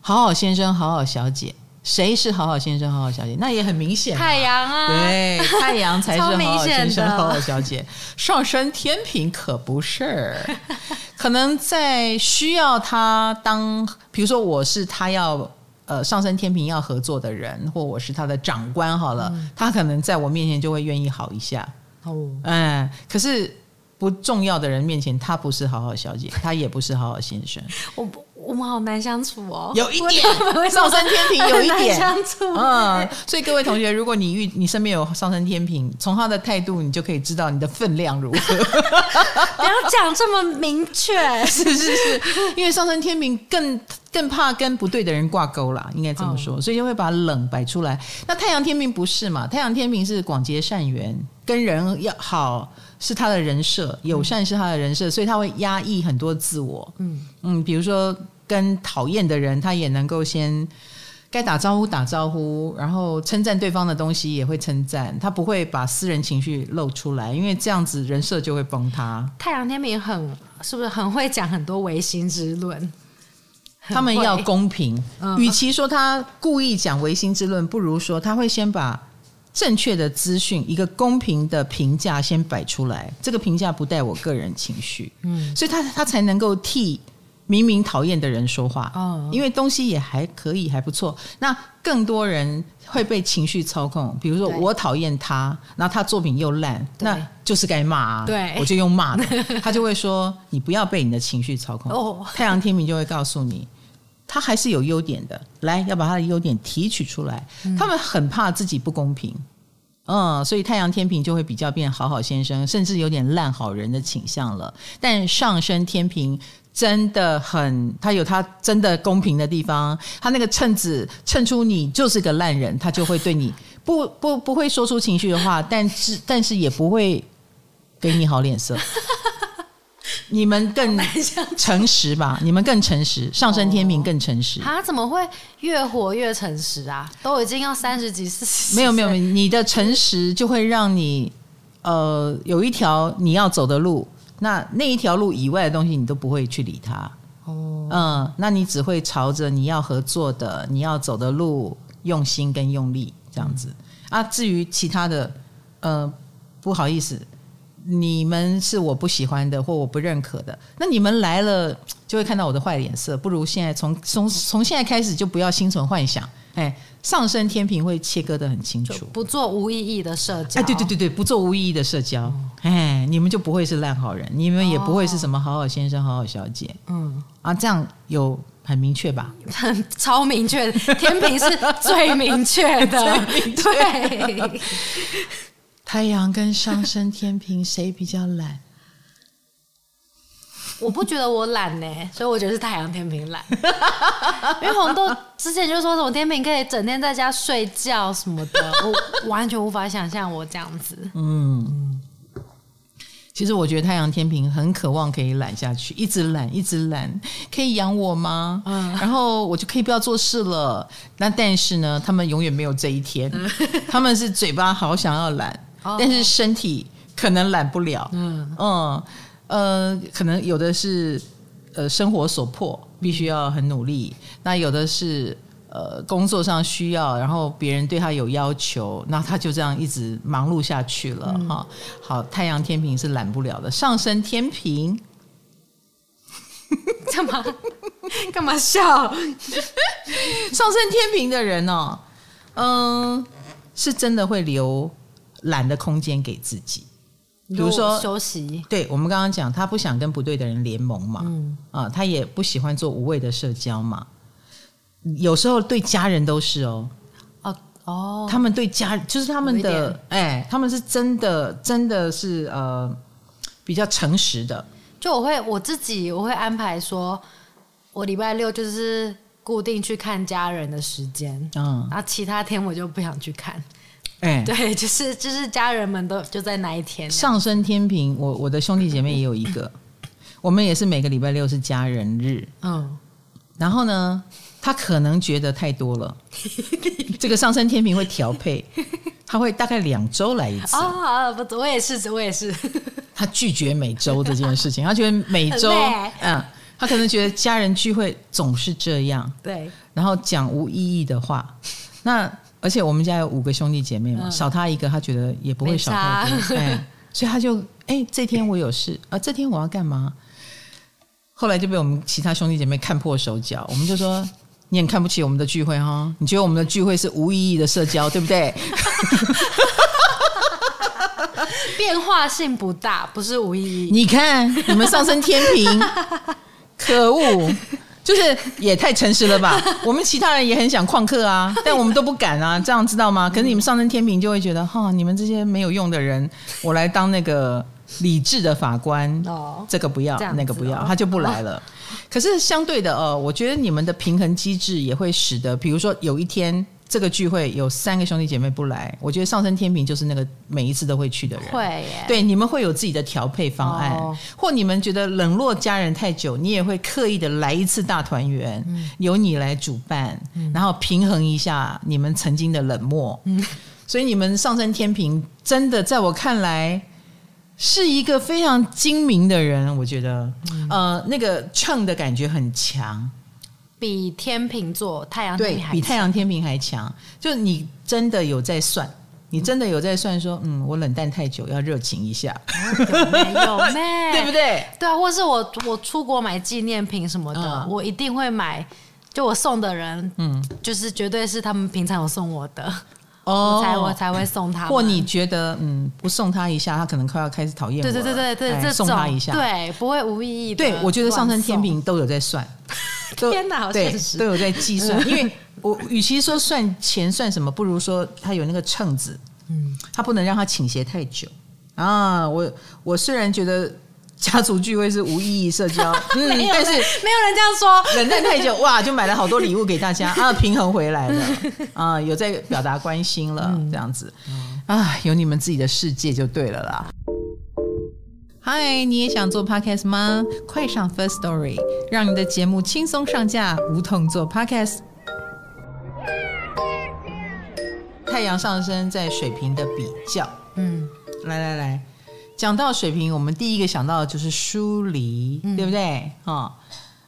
Speaker 1: 好好先生，好好小姐。谁是好好先生、好好小姐？那也很明显，
Speaker 2: 太阳啊，
Speaker 1: 对，太阳才是好好先生、好好小姐。上升天平可不是，*laughs* 可能在需要他当，比如说我是他要呃上升天平要合作的人，或我是他的长官，好了，嗯、他可能在我面前就会愿意好一下。哦，嗯，可是不重要的人面前，他不是好好小姐，他也不是好好先生。*laughs*
Speaker 2: 我不。我们好难相处哦，
Speaker 1: 有一点上升天平有一点
Speaker 2: 相处，
Speaker 1: 嗯，所以各位同学，如果你遇你身边有上升天平，从他的态度，你就可以知道你的分量如何。*laughs*
Speaker 2: 不要讲这么明确，*laughs*
Speaker 1: 是是是，因为上升天平更更怕跟不对的人挂钩啦，应该这么说，所以就会把冷摆出来。那太阳天平不是嘛？太阳天平是广结善缘，跟人要好是他的人设，友善是他的人设，所以他会压抑很多自我。嗯嗯，比如说。跟讨厌的人，他也能够先该打招呼打招呼，然后称赞对方的东西也会称赞，他不会把私人情绪露出来，因为这样子人设就会崩塌。
Speaker 2: 太阳天平很是不是很会讲很多唯心之论？
Speaker 1: 他们要公平，与其说他故意讲唯心之论，不如说他会先把正确的资讯、一个公平的评价先摆出来。这个评价不带我个人情绪，嗯，所以他他才能够替明明讨厌的人说话。哦，因为东西也还可以，还不错。那更多人会被情绪操控，比如说我讨厌他，然后他作品又烂，那就是该骂啊。对，我就用骂的，*laughs* 他就会说你不要被你的情绪操控。哦，太阳天平就会告诉你。他还是有优点的，来要把他的优点提取出来。嗯、他们很怕自己不公平，嗯，所以太阳天平就会比较变好好先生，甚至有点烂好人的倾向了。但上升天秤真的很，他有他真的公平的地方。他那个秤子称出你就是个烂人，他就会对你不 *laughs* 不不会说出情绪的话，但是但是也不会给你好脸色。*laughs* 你们更诚实吧？你们更诚实，上升天平更诚实。
Speaker 2: 他、哦、怎么会越活越诚实啊？都已经要三十几、四十，
Speaker 1: 没有没有，你的诚实就会让你呃有一条你要走的路，那那一条路以外的东西你都不会去理它。哦，嗯，那你只会朝着你要合作的、你要走的路用心跟用力这样子、嗯、啊。至于其他的，呃，不好意思。你们是我不喜欢的或我不认可的，那你们来了就会看到我的坏脸色。不如现在从从从现在开始就不要心存幻想。哎，上升天平会切割的很清楚，
Speaker 2: 不做无意义的社交。
Speaker 1: 哎，对对对对，不做无意义的社交。哎，你们就不会是烂好人，你们也不会是什么好好先生、好好小姐。嗯，啊，这样有很明确吧？
Speaker 2: 很 *laughs* 超明确，天平是最明确的，*laughs* 明确对。*laughs*
Speaker 1: 太阳跟上升天平谁比较懒？
Speaker 2: 我不觉得我懒呢、欸，所以我觉得是太阳天平懒。*laughs* 因为红豆之前就说什么天平可以整天在家睡觉什么的，我 *laughs* 完全无法想象我这样子。嗯，
Speaker 1: 其实我觉得太阳天平很渴望可以懒下去，一直懒，一直懒，可以养我吗？嗯，然后我就可以不要做事了。那但是呢，他们永远没有这一天，他们是嘴巴好想要懒。但是身体可能懒不了，嗯嗯呃，可能有的是呃生活所迫，必须要很努力；那有的是呃工作上需要，然后别人对他有要求，那他就这样一直忙碌下去了哈。好，太阳天平是懒不了的，上升天平 *laughs*
Speaker 2: 干嘛干嘛笑？*laughs*
Speaker 1: 上升天平的人哦，嗯、呃，是真的会留。懒的空间给自己，比如说
Speaker 2: 休息。
Speaker 1: 对，我们刚刚讲，他不想跟不对的人联盟嘛，嗯啊，他也不喜欢做无谓的社交嘛。有时候对家人都是哦，哦哦，他们对家就是他们的，哎，他们是真的，真的是呃比较诚实的。
Speaker 2: 就我会我自己，我会安排说，我礼拜六就是固定去看家人的时间，嗯，然后其他天我就不想去看。哎，*laughs* 对，就是就是家人们都就在那一天。
Speaker 1: 上升天平，我我的兄弟姐妹也有一个，*laughs* 我们也是每个礼拜六是家人日。嗯，然后呢，他可能觉得太多了，*laughs* 这个上升天平会调配，他会大概两周来一次。
Speaker 2: 啊，不，我也是，我也是。
Speaker 1: 他拒绝每周这件事情，他觉得每周，嗯，他可能觉得家人聚会总是这样，对，然后讲无意义的话，那。而且我们家有五个兄弟姐妹嘛，嗯、少他一个，他觉得也不会少太多，哎，*laughs* 所以他就哎，这天我有事啊，这天我要干嘛？后来就被我们其他兄弟姐妹看破手脚，我们就说你很看不起我们的聚会哈，你觉得我们的聚会是无意义的社交，对不对？
Speaker 2: 变化性不大，不是无意义。
Speaker 1: 你看你们上升天平，可恶。就是也太诚实了吧！*laughs* 我们其他人也很想旷课啊，但我们都不敢啊，这样知道吗？可是你们上升天平就会觉得，哈，你们这些没有用的人，我来当那个理智的法官，哦，这个不要，那个不要，他就不来了。*laughs* 可是相对的，哦，我觉得你们的平衡机制也会使得，比如说有一天这个聚会有三个兄弟姐妹不来，我觉得上升天平就是那个每一次都会去的人。
Speaker 2: 会耶，
Speaker 1: 对，你们会有自己的调配方案，
Speaker 2: 哦、
Speaker 1: 或你们觉得冷落家人太久，你也会刻意的来一次大团圆，嗯、由你来主办，嗯、然后平衡一下你们曾经的冷漠。嗯、所以你们上升天平真的在我看来是一个非常精明的人，我觉得，嗯、呃，那个秤的感觉很强。
Speaker 2: 比天秤座太阳
Speaker 1: 比太阳天平还强，就你真的有在算，你真的有在算说，嗯，我冷淡太久，要热情一下，
Speaker 2: 有没 *laughs* 有没？
Speaker 1: 对不对？
Speaker 2: 对啊，或是我我出国买纪念品什么的，嗯、我一定会买，就我送的人，嗯，就是绝对是他们平常有送我的。哦，我才我才会送他。
Speaker 1: 或你觉得嗯，不送他一下，他可能快要开始讨厌我。
Speaker 2: 对对对对对，这
Speaker 1: 送他一下，
Speaker 2: 对，不会无意义的。
Speaker 1: 对，我觉得上升天平都有在算，*laughs*
Speaker 2: 天哪，好现实，
Speaker 1: 都有在计算。*laughs* 因为我与其说算钱算什么，不如说他有那个秤子，嗯，他不能让他倾斜太久啊。我我虽然觉得。家族聚会是无意义社交，*laughs* 嗯，但是没有人
Speaker 2: 这样说。
Speaker 1: 冷淡太久，哇，就买了好多礼物给大家 *laughs* 啊，平衡回来了啊，有在表达关心了，这样子啊，有你们自己的世界就对了啦。嗨，你也想做 podcast 吗？快上 First Story，让你的节目轻松上架，无痛做 podcast。太阳上升在水平的比较，嗯，来来来。讲到水平，我们第一个想到的就是疏离，嗯、对不对？哈，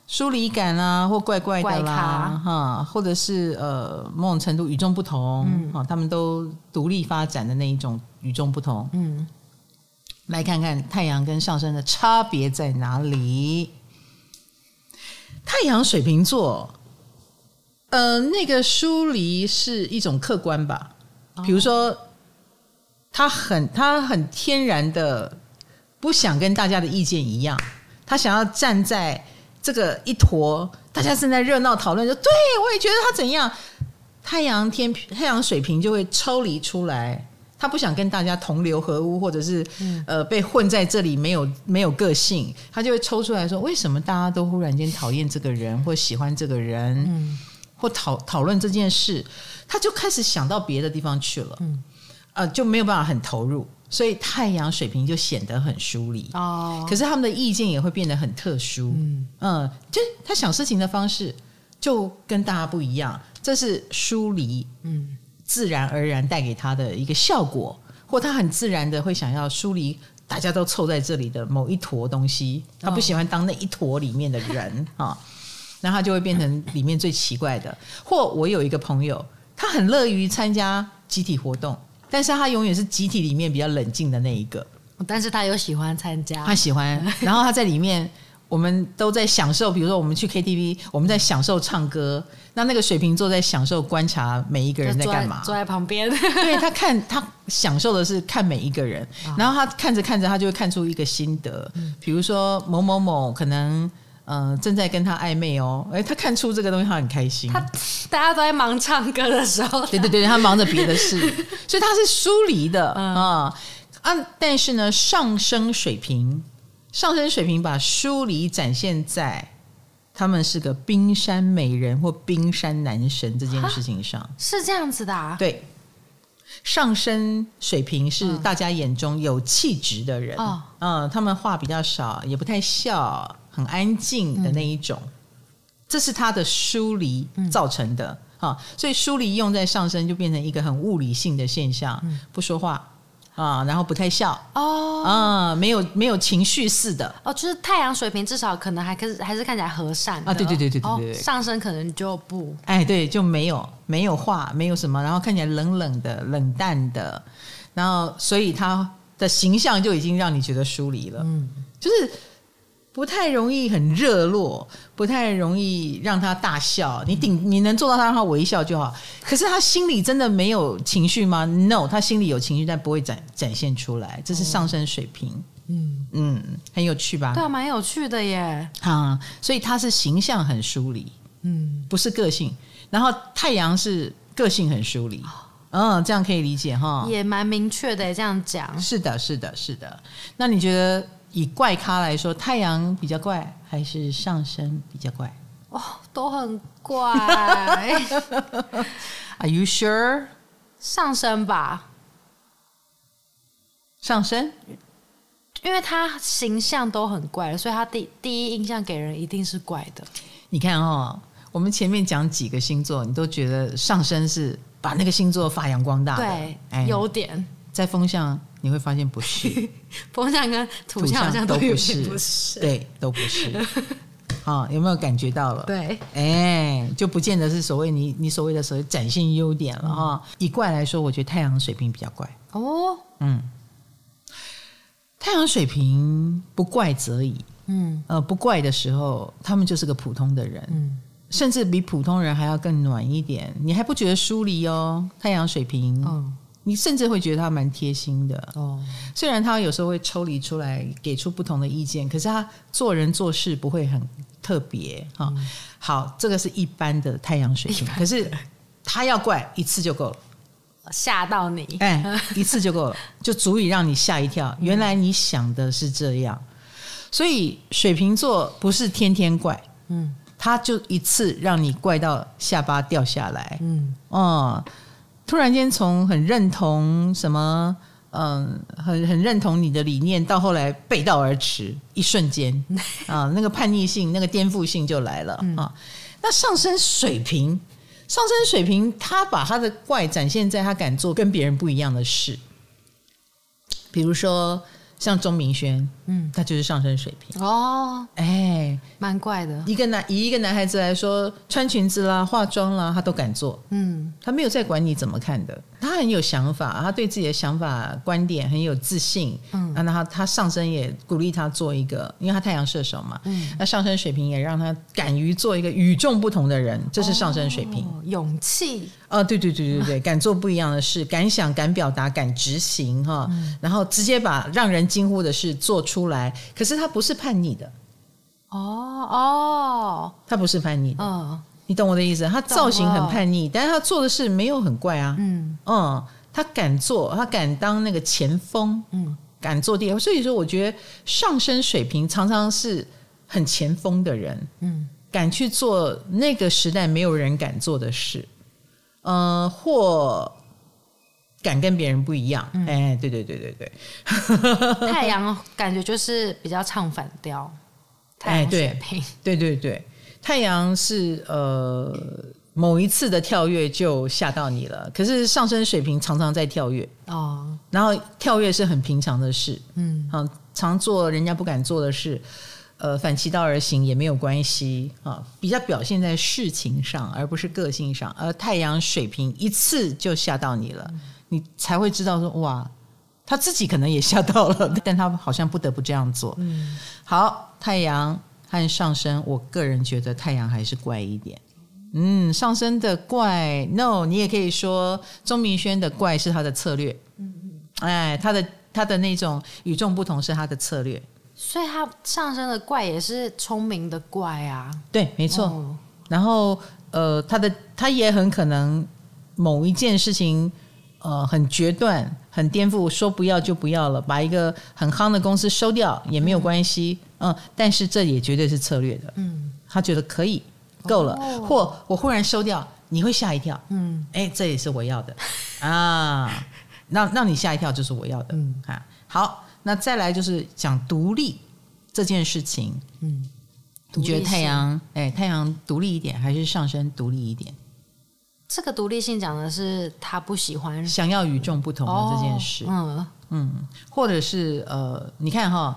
Speaker 1: 疏离感啊，或怪怪的啦，哈咖，或者是呃某种程度与众不同，哈、嗯，他们都独立发展的那一种与众不同。嗯，来看看太阳跟上升的差别在哪里？太阳水瓶座，呃，那个疏离是一种客观吧，比如说。哦他很他很天然的不想跟大家的意见一样，他想要站在这个一坨大家正在热闹讨论，说对我也觉得他怎样。太阳天太阳水平就会抽离出来，他不想跟大家同流合污，或者是呃被混在这里没有没有个性，他就会抽出来说，为什么大家都忽然间讨厌这个人或喜欢这个人，或讨讨论这件事，他就开始想到别的地方去了。呃，就没有办法很投入，所以太阳水平就显得很疏离哦。可是他们的意见也会变得很特殊，嗯，嗯，就他想事情的方式就跟大家不一样，这是疏离，嗯，自然而然带给他的一个效果，或他很自然的会想要疏离大家都凑在这里的某一坨东西，他不喜欢当那一坨里面的人 *laughs* 啊，那、哦、他就会变成里面最奇怪的。或我有一个朋友，他很乐于参加集体活动。但是他永远是集体里面比较冷静的那一个，
Speaker 2: 但是他有喜欢参加，
Speaker 1: 他喜欢，*laughs* 然后他在里面，我们都在享受，比如说我们去 KTV，我们在享受唱歌，那那个水瓶座在享受观察每一个人在干嘛，
Speaker 2: 坐在，旁边，
Speaker 1: 对，*laughs* 他看他享受的是看每一个人，然后他看着看着，他就会看出一个心得，比如说某某某可能。嗯、呃，正在跟他暧昧哦，哎，他看出这个东西，他很开心。
Speaker 2: 他 *laughs* 大家都在忙唱歌的时候，*laughs*
Speaker 1: 对对对，他忙着别的事，*laughs* 所以他是疏离的啊、嗯、啊！但是呢，上升水平，上升水平把疏离展现在他们是个冰山美人或冰山男神这件事情上，
Speaker 2: 是这样子的啊？
Speaker 1: 对，上升水平是大家眼中有气质的人，嗯，嗯，他们话比较少，也不太笑。很安静的那一种，嗯、这是他的疏离造成的。啊、嗯，所以疏离用在上身就变成一个很物理性的现象，嗯、不说话啊，然后不太笑哦，啊，没有没有情绪似的。
Speaker 2: 哦，就是太阳水平至少可能还可是还是看起来和善
Speaker 1: 啊，对对对对对对，
Speaker 2: 上身可能就不，
Speaker 1: 哎，对，就没有没有话，没有什么，然后看起来冷冷的、冷淡的，然后所以他的形象就已经让你觉得疏离了，嗯，就是。不太容易很热络，不太容易让他大笑。你顶你能做到他让他微笑就好。可是他心里真的没有情绪吗？No，他心里有情绪，但不会展展现出来。这是上升水平，嗯嗯，很有趣吧？
Speaker 2: 对啊，蛮有趣的耶。
Speaker 1: 啊，所以他是形象很疏离，嗯，不是个性。然后太阳是个性很疏离，嗯，这样可以理解哈？
Speaker 2: 也蛮明确的，这样讲。
Speaker 1: 是的，是的，是的。那你觉得？以怪咖来说，太阳比较怪还是上升比较怪？
Speaker 2: 哦，都很怪。*laughs*
Speaker 1: Are you sure？
Speaker 2: 上升吧，
Speaker 1: 上升，
Speaker 2: 因为他形象都很怪，所以他第第一印象给人一定是怪的。
Speaker 1: 你看哦，我们前面讲几个星座，你都觉得上升是把那个星座发扬光大的，
Speaker 2: 对，
Speaker 1: 哎、
Speaker 2: 优点。
Speaker 1: 在风象你会发现不是，*laughs*
Speaker 2: 风象跟土象好像都不是，不是
Speaker 1: 对，都不是。*laughs* 好，有没有感觉到了？
Speaker 2: 对，
Speaker 1: 哎，就不见得是所谓你你所谓的所谓展现优点了哈。嗯、以怪来说，我觉得太阳水平比较怪
Speaker 2: 哦。
Speaker 1: 嗯，太阳水平不怪则已。
Speaker 2: 嗯，
Speaker 1: 呃，不怪的时候，他们就是个普通的人。
Speaker 2: 嗯，
Speaker 1: 甚至比普通人还要更暖一点。你还不觉得疏离哦？太阳水平。
Speaker 2: 嗯。
Speaker 1: 你甚至会觉得他蛮贴心的。
Speaker 2: 哦，
Speaker 1: 虽然他有时候会抽离出来给出不同的意见，可是他做人做事不会很特别哈。嗯、好，这个是一般的太阳水瓶，可是他要怪一次就够了，
Speaker 2: 吓到你，
Speaker 1: 哎，一次就够了，*laughs* 就足以让你吓一跳。原来你想的是这样，所以水瓶座不是天天怪，
Speaker 2: 嗯，
Speaker 1: 他就一次让你怪到下巴掉下来，
Speaker 2: 嗯，
Speaker 1: 哦。突然间从很认同什么，嗯，很很认同你的理念，到后来背道而驰，一瞬间 *laughs* 啊，那个叛逆性、那个颠覆性就来了啊。那上升水平，上升水平，他把他的怪展现在他敢做跟别人不一样的事，比如说。像钟明轩，嗯，他就是上升水平。
Speaker 2: 哦，
Speaker 1: 哎，
Speaker 2: 蛮怪的。
Speaker 1: 一个男以一个男孩子来说，穿裙子啦、化妆啦，他都敢做，
Speaker 2: 嗯，
Speaker 1: 他没有在管你怎么看的，他很有想法，他对自己的想法观点很有自信，嗯，那他他上升也鼓励他做一个，因为他太阳射手嘛，嗯，那上升水平也让他敢于做一个与众不同的人，这是上升水平，
Speaker 2: 哦、勇气。
Speaker 1: 哦，对对对对对，敢做不一样的事，敢想、敢表达、敢执行哈，嗯、然后直接把让人惊呼的事做出来。可是他不是叛逆的，
Speaker 2: 哦哦，
Speaker 1: 他不是叛逆的，
Speaker 2: 嗯，
Speaker 1: 你懂我的意思？他造型很叛逆，但是他做的事没有很怪啊，
Speaker 2: 嗯
Speaker 1: 嗯，他敢做，他敢当那个前锋，
Speaker 2: 嗯，
Speaker 1: 敢做第二。所以说，我觉得上升水平常常是很前锋的人，
Speaker 2: 嗯，敢
Speaker 1: 去做那个时代没有人敢做的事。呃，或敢跟别人不一样，嗯、哎，对对对对对。*laughs*
Speaker 2: 太阳感觉就是比较唱反调，太阳水瓶，
Speaker 1: 哎，对。对对，太阳是呃某一次的跳跃就吓到你了，可是上升水平常常在跳跃。
Speaker 2: 哦，
Speaker 1: 然后跳跃是很平常的事，
Speaker 2: 嗯，
Speaker 1: 常做人家不敢做的事。呃，反其道而行也没有关系啊，比较表现在事情上，而不是个性上。而太阳水平一次就吓到你了，嗯、你才会知道说哇，他自己可能也吓到了，*laughs* 但他好像不得不这样做。
Speaker 2: 嗯，
Speaker 1: 好，太阳和上升，我个人觉得太阳还是怪一点。嗯，上升的怪，no，你也可以说钟明轩的怪是他的策略。
Speaker 2: 嗯嗯，
Speaker 1: 哎，他的他的那种与众不同是他的策略。
Speaker 2: 所以他上升的怪也是聪明的怪啊，
Speaker 1: 对，没错。
Speaker 2: 哦、
Speaker 1: 然后呃，他的他也很可能某一件事情呃很决断、很颠覆，说不要就不要了，把一个很夯的公司收掉也没有关系，嗯、呃，但是这也绝对是策略的，
Speaker 2: 嗯，
Speaker 1: 他觉得可以够了，
Speaker 2: 哦、
Speaker 1: 或我忽然收掉，你会吓一跳，
Speaker 2: 嗯，
Speaker 1: 哎，这也是我要的。*laughs* 啊，那让你吓一跳就是我要的，
Speaker 2: 嗯，
Speaker 1: 啊，好。那再来就是讲独立这件事情，
Speaker 2: 嗯，
Speaker 1: 你觉得太阳哎，太阳独立一点，还是上升独立一点？
Speaker 2: 这个独立性讲的是他不喜欢。
Speaker 1: 想要与众不同的这件事，
Speaker 2: 哦、嗯。
Speaker 1: 嗯，或者是呃，你看哈。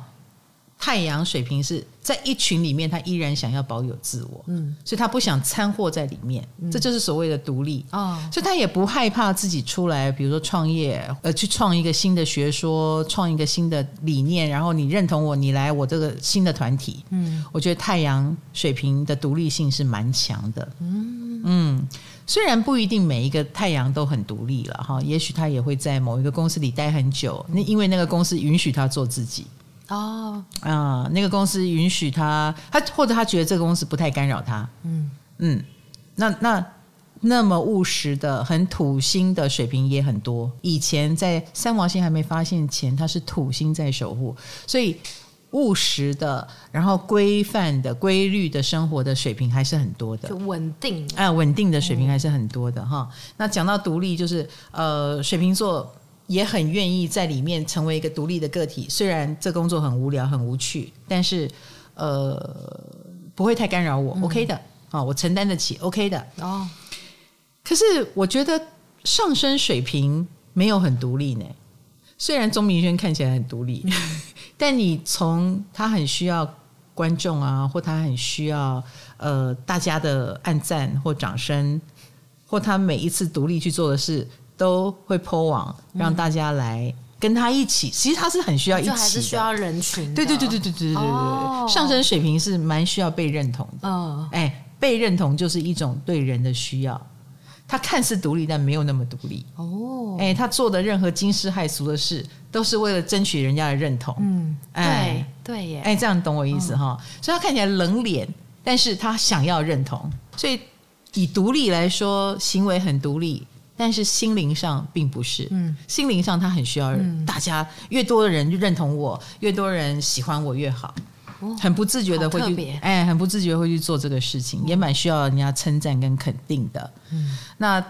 Speaker 1: 太阳水平是在一群里面，他依然想要保有自我，
Speaker 2: 嗯，
Speaker 1: 所以他不想掺和在里面，嗯、这就是所谓的独立。
Speaker 2: 哦，
Speaker 1: 所以他也不害怕自己出来，比如说创业，呃，去创一个新的学说，创一个新的理念，然后你认同我，你来我这个新的团体，
Speaker 2: 嗯，
Speaker 1: 我觉得太阳水平的独立性是蛮强的，
Speaker 2: 嗯
Speaker 1: 嗯，虽然不一定每一个太阳都很独立了哈，也许他也会在某一个公司里待很久，那因为那个公司允许他做自己。
Speaker 2: 哦
Speaker 1: 啊、呃，那个公司允许他，他或者他觉得这个公司不太干扰他，
Speaker 2: 嗯
Speaker 1: 嗯，那那那么务实的、很土星的水平也很多。以前在三王星还没发现前，他是土星在守护，所以务实的，然后规范的、规律的生活的水平还是很多的，
Speaker 2: 就稳定，
Speaker 1: 哎、啊，稳定的水平还是很多的哈、嗯。那讲到独立，就是呃，水瓶座也很愿意在里面成为一个独立的个体，虽然这工作很无聊、很无趣，但是呃，不会太干扰我、嗯、，OK 的啊，我承担得起，OK 的哦。可是我觉得上升水平没有很独立呢。虽然钟明轩看起来很独立，*laughs* 但你从他很需要观众啊，或他很需要呃大家的按赞或掌声，或他每一次独立去做的事都会 po 网，让大家来跟他一起。其实他是很需要一起的，
Speaker 2: 还是需要人群。
Speaker 1: 对对对对对对对对对，哦、上升水平是蛮需要被认同的。嗯，哎，被认同就是一种对人的需要。他看似独立，但没有那么独立。哦，哎，他做的任何惊世骇俗的事，都是为了争取人家的认同。嗯，哎，对对耶，哎，这样懂我意思哈、嗯？所以他看起来冷脸，但是他想要认同。所以以独立来说，行为很独立，但是心灵上并不是。嗯，心灵上他很需要大家，越多的人就认同我，越多人喜欢我越好。很不自觉的会去，哎，很不自觉会去做这个事情，也蛮需要人家称赞跟肯定的。嗯，那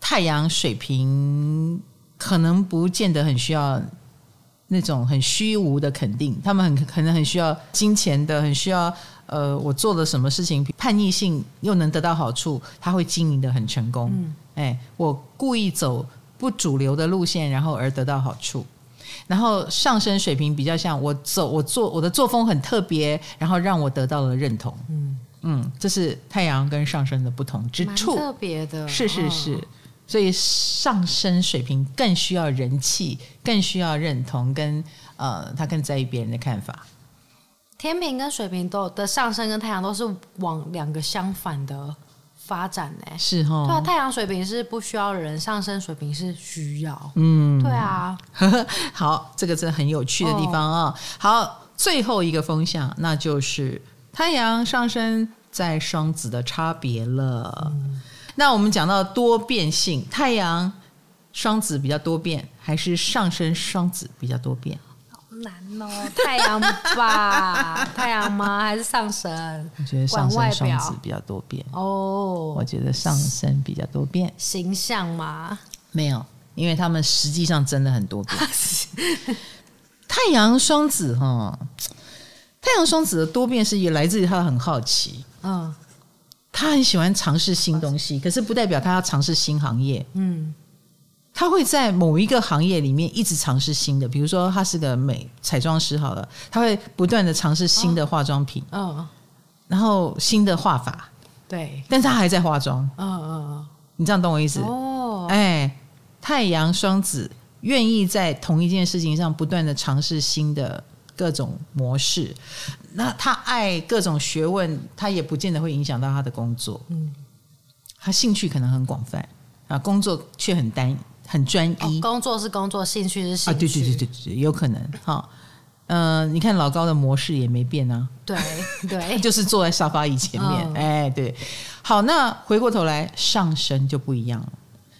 Speaker 1: 太阳水平可能不见得很需要那种很虚无的肯定，他们很可能很需要金钱的，很需要呃，我做了什么事情叛逆性又能得到好处，他会经营的很成功。嗯，哎，我故意走不主流的路线，然后而得到好处。然后上升水平比较像我走，我做我的作风很特别，然后让我得到了认同。嗯嗯，这是太阳跟上升的不同之处。
Speaker 2: 特别的，
Speaker 1: 是是是，所以上升水平更需要人气，更需要认同，跟呃，他更在意别人的看法。
Speaker 2: 天平跟水瓶都的上升跟太阳都是往两个相反的。发展呢、欸？是哈，对啊，太阳水平是不需要人，上升水平是需要，嗯，对啊。*laughs*
Speaker 1: 好，这个真的很有趣的地方啊、哦。好，最后一个风向，那就是太阳上升在双子的差别了。嗯、那我们讲到多变性，太阳双子比较多变，还是上升双子比较多变？
Speaker 2: 难哦，*laughs* 太阳吧？*laughs* 太阳吗？还是上升？
Speaker 1: 我觉得上升双子比较多变哦。我觉得上升比较多变，
Speaker 2: 形象吗？
Speaker 1: 没有，因为他们实际上真的很多变。*laughs* 太阳双子哈，太阳双子的多变是也来自于他很好奇，嗯，他很喜欢尝试新东西，可是不代表他要尝试新行业，嗯。他会在某一个行业里面一直尝试新的，比如说他是个美彩妆师，好了，他会不断的尝试新的化妆品，嗯、哦，然后新的画法，对，但是他还在化妆，嗯嗯嗯，你这样懂我意思？哦，哎，太阳双子愿意在同一件事情上不断的尝试新的各种模式，那他爱各种学问，他也不见得会影响到他的工作，嗯，他兴趣可能很广泛啊，工作却很单一。很专一、哦，
Speaker 2: 工作是工作，兴趣是兴趣。啊，
Speaker 1: 对对对对对，有可能哈。嗯、呃，你看老高的模式也没变啊。
Speaker 2: 对对，*laughs*
Speaker 1: 就是坐在沙发椅前面。哦、哎，对。好，那回过头来，上升就不一样了。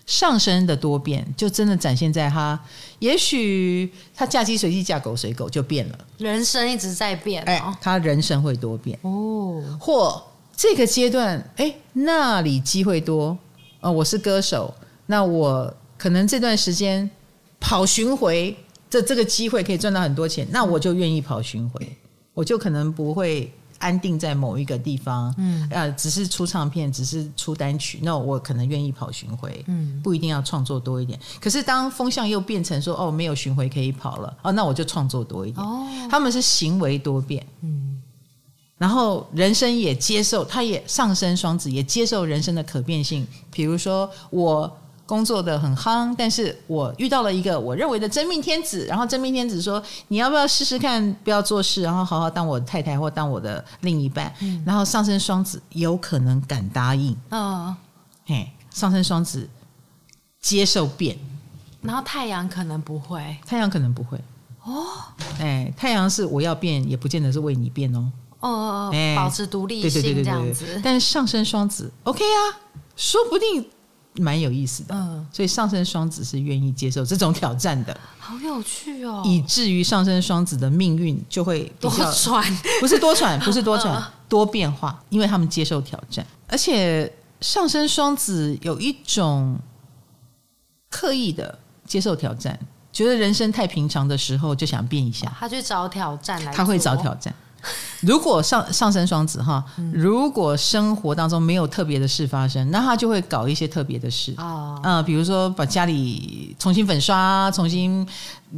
Speaker 1: 上升的多变，就真的展现在他，也许他嫁鸡随鸡，嫁狗随狗就变了。
Speaker 2: 人生一直在变、哦，
Speaker 1: 哎，他人生会多变哦。或这个阶段，哎，那里机会多。哦，我是歌手，那我。可能这段时间跑巡回，这这个机会可以赚到很多钱，那我就愿意跑巡回，我就可能不会安定在某一个地方，嗯，呃，只是出唱片，只是出单曲，那我可能愿意跑巡回，嗯，不一定要创作多一点。可是当风向又变成说，哦，没有巡回可以跑了，哦，那我就创作多一点。哦，他们是行为多变，嗯，然后人生也接受，他也上升双子也接受人生的可变性，比如说我。工作的很夯，但是我遇到了一个我认为的真命天子，然后真命天子说，你要不要试试看，不要做事，然后好好当我的太太或当我的另一半，嗯、然后上升双子有可能敢答应，嗯，嘿，上升双子接受变，
Speaker 2: 然后太阳可能不会，
Speaker 1: 太阳可能不会。哦，哎，太阳是我要变，也不见得是为你变哦，
Speaker 2: 哦哦哦，保持独立性，这样子，
Speaker 1: 但是上升双子 OK 啊，说不定。蛮有意思的。嗯，所以上升双子是愿意接受这种挑战的，
Speaker 2: 好有趣哦。
Speaker 1: 以至于上升双子的命运就会
Speaker 2: 多舛，
Speaker 1: 不是多舛，*laughs* 不是多舛，多变化，因为他们接受挑战，而且上升双子有一种刻意的接受挑战。觉得人生太平常的时候，就想变一下。
Speaker 2: 他去找挑战来，
Speaker 1: 他会找挑战。*laughs* 如果上上升双子哈，如果生活当中没有特别的事发生，那他就会搞一些特别的事啊，嗯，比如说把家里重新粉刷、重新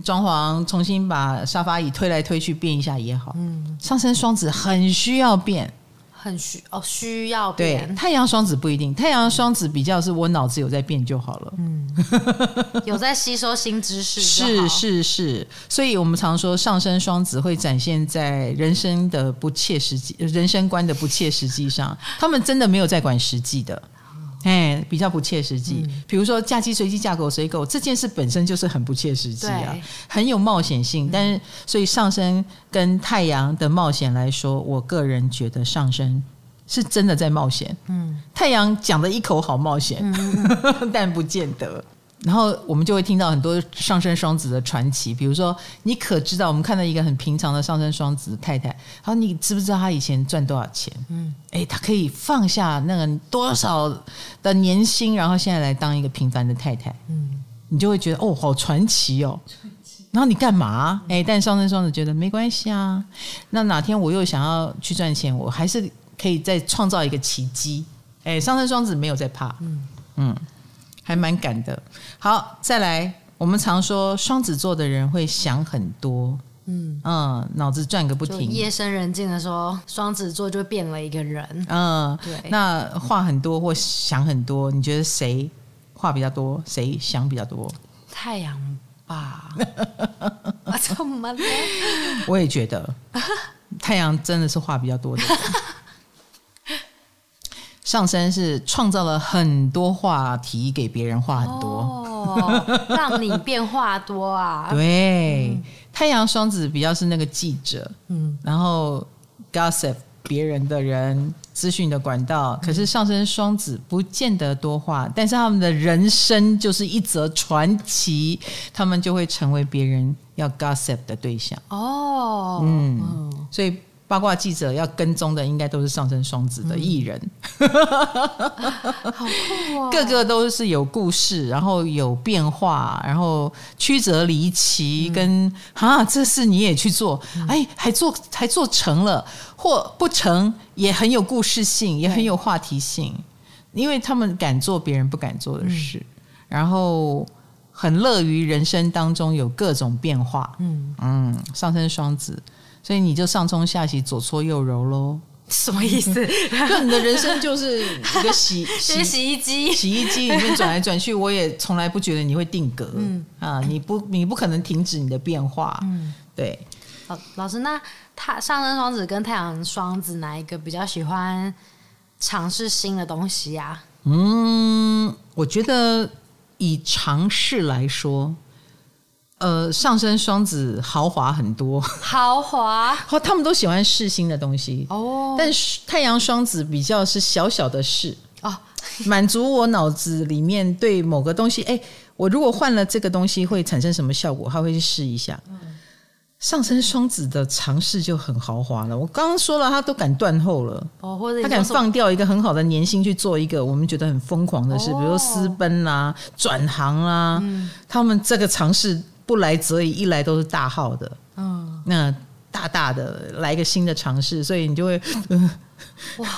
Speaker 1: 装潢、重新把沙发椅推来推去变一下也好。嗯，上升双子很需要变。
Speaker 2: 很需哦，需要变。
Speaker 1: 对，太阳双子不一定，太阳双子比较是我脑子有在变就好了，嗯，*laughs*
Speaker 2: 有在吸收新知识，
Speaker 1: 是是是，所以我们常说上升双子会展现在人生的不切实际、人生观的不切实际上，他们真的没有在管实际的。哎，比较不切实际。嗯、比如说嫁鸡随鸡，嫁狗随狗，这件事本身就是很不切实际啊，很有冒险性。但是，所以上升跟太阳的冒险来说，我个人觉得上升是真的在冒险。嗯，太阳讲的一口好冒险，嗯、*laughs* 但不见得。然后我们就会听到很多上升双子的传奇，比如说，你可知道我们看到一个很平常的上升双子太太太，好，你知不知道她以前赚多少钱？嗯，哎，她可以放下那个多少的年薪，然后现在来当一个平凡的太太。嗯，你就会觉得哦，好传奇哦。然后你干嘛？哎，但上升双子觉得没关系啊。那哪天我又想要去赚钱，我还是可以再创造一个奇迹。哎，上升双子没有在怕。嗯嗯。还蛮敢的。好，再来，我们常说双子座的人会想很多，嗯嗯，脑子转个不停。
Speaker 2: 夜深人静的时候，双子座就变了一个人。
Speaker 1: 嗯，对。那话很多或想很多，你觉得谁话比较多，谁想比较多？
Speaker 2: 太阳吧。*laughs* 怎么了？
Speaker 1: 我也觉得，*laughs* 太阳真的是话比较多的。上升是创造了很多话题给别人话很多，
Speaker 2: 哦，让你变话多啊。*laughs*
Speaker 1: 对，嗯、太阳双子比较是那个记者，嗯，然后 gossip 别人的人资讯的管道。可是上升双子不见得多话，但是他们的人生就是一则传奇，他们就会成为别人要 gossip 的对象。哦，嗯，嗯所以。八卦记者要跟踪的，应该都是上升双子的艺人，
Speaker 2: 嗯、好酷哦！*laughs*
Speaker 1: 个个都是有故事，然后有变化，然后曲折离奇，跟啊，这事你也去做，哎，还做还做成了，或不成也很有故事性，也很有话题性，因为他们敢做别人不敢做的事，嗯、然后很乐于人生当中有各种变化。嗯。嗯，上升双子。所以你就上冲下洗，左搓右揉喽？
Speaker 2: 什么意思？*laughs*
Speaker 1: 就你的人生就是一个洗 *laughs* 洗
Speaker 2: 洗衣机，
Speaker 1: 洗衣机里面转来转去，我也从来不觉得你会定格。嗯啊，你不你不可能停止你的变化。嗯，对。
Speaker 2: 老老师，那他上升双子跟太阳双子哪一个比较喜欢尝试新的东西呀？
Speaker 1: 嗯，我觉得以尝试来说。呃，上升双子豪华很多，
Speaker 2: 豪华，
Speaker 1: 好，*laughs* 他们都喜欢试新的东西哦。但是太阳双子比较是小小的事哦，满足我脑子里面对某个东西，哎，我如果换了这个东西会产生什么效果？他会去试一下。嗯、上升双子的尝试就很豪华了。我刚刚说了，他都敢断后了哦，或者他敢放掉一个很好的年薪去做一个我们觉得很疯狂的事，哦、比如说私奔啊、转行啊，嗯、他们这个尝试。不来则已，一来都是大号的。嗯，那大大的来一个新的尝试，所以你就会，*laughs* 哇，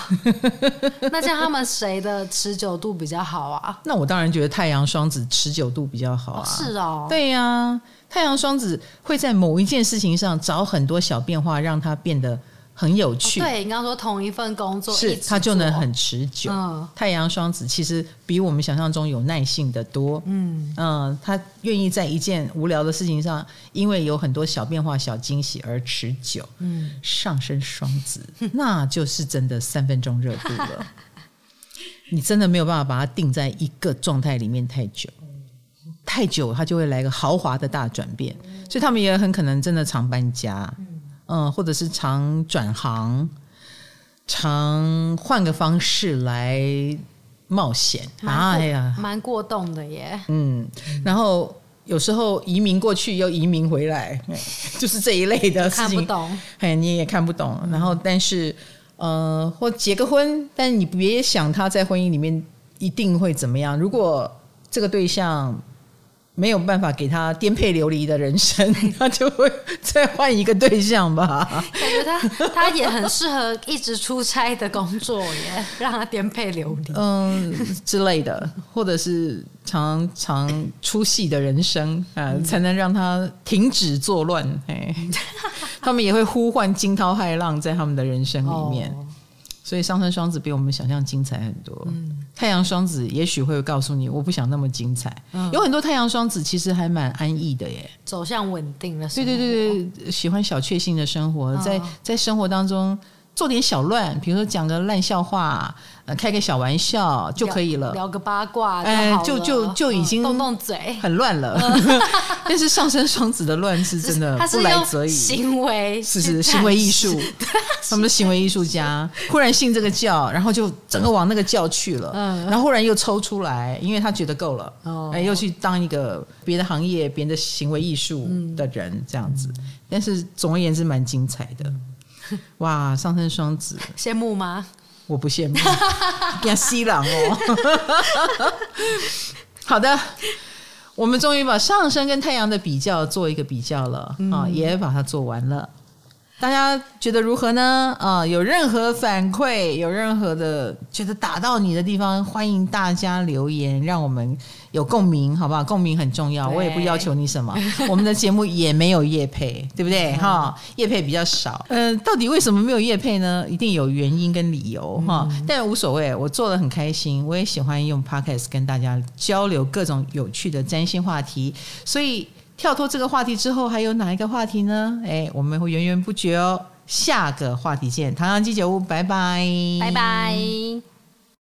Speaker 2: 那像他们谁的持久度比较好啊？*laughs*
Speaker 1: 那我当然觉得太阳双子持久度比较好啊。
Speaker 2: 哦是哦，
Speaker 1: 对呀、啊，太阳双子会在某一件事情上找很多小变化，让它变得。很有趣，
Speaker 2: 哦、对你刚刚说同一份工作是
Speaker 1: 它就能很持久。嗯、太阳双子其实比我们想象中有耐性的多。嗯嗯，他愿意在一件无聊的事情上，因为有很多小变化、小惊喜而持久。嗯，上升双子 *laughs* 那就是真的三分钟热度了。*laughs* 你真的没有办法把它定在一个状态里面太久，太久它就会来个豪华的大转变。所以他们也很可能真的常搬家。嗯，或者是常转行，常换个方式来冒险
Speaker 2: 啊！
Speaker 1: 哎呀，
Speaker 2: 蛮过动的耶。
Speaker 1: 嗯，然后有时候移民过去又移民回来，*laughs* 就是这一类的事情。
Speaker 2: 看不懂，
Speaker 1: 哎，你也看不懂。然后，但是，呃，或结个婚，但你别想他在婚姻里面一定会怎么样。如果这个对象。没有办法给他颠沛流离的人生，*laughs* 他就会再换一个对象吧。
Speaker 2: 感觉他他也很适合一直出差的工作耶，让他颠沛流离，嗯
Speaker 1: 之类的，或者是常常出戏的人生啊，才能让他停止作乱。哎，*laughs* 他们也会呼唤惊涛骇浪在他们的人生里面。哦所以上升双子比我们想象精彩很多。嗯，太阳双子也许会告诉你，我不想那么精彩。嗯，有很多太阳双子其实还蛮安逸的耶，
Speaker 2: 走向稳定的生活。
Speaker 1: 对对对对，喜欢小确幸的生活，在在生活当中。做点小乱，比如说讲个烂笑话，呃，开个小玩笑就可以了，
Speaker 2: 聊，聊个八卦，哎，
Speaker 1: 就就就已经动动嘴，很乱了。*laughs* 但是上升双子的乱是真的 *laughs* 不来则已，
Speaker 2: 行为
Speaker 1: 是是行为艺术，*laughs* 他们的行为艺术家忽然信这个教，然后就整个往那个教去了，嗯，然后忽然又抽出来，因为他觉得够了，哦，哎，又去当一个别的行业、别的行为艺术的人这样子。但是总而言之，蛮精彩的。*laughs* 哇，上升双子，
Speaker 2: 羡慕吗？
Speaker 1: 我不羡慕，*laughs* 变西郎哦。*laughs* 好的，我们终于把上升跟太阳的比较做一个比较了啊，嗯、也把它做完了。大家觉得如何呢？啊，有任何反馈，有任何的觉得打到你的地方，欢迎大家留言，让我们有共鸣，好不好？共鸣很重要。我也不要求你什么，*laughs* 我们的节目也没有业配，对不对？哈、嗯，业配比较少。嗯、呃，到底为什么没有业配呢？一定有原因跟理由哈。嗯、但无所谓，我做的很开心，我也喜欢用 Podcast 跟大家交流各种有趣的占星话题，所以。跳脱这个话题之后，还有哪一个话题呢？哎，我们会源源不绝哦。下个话题见，唐阳鸡酒屋，拜拜，
Speaker 2: 拜拜。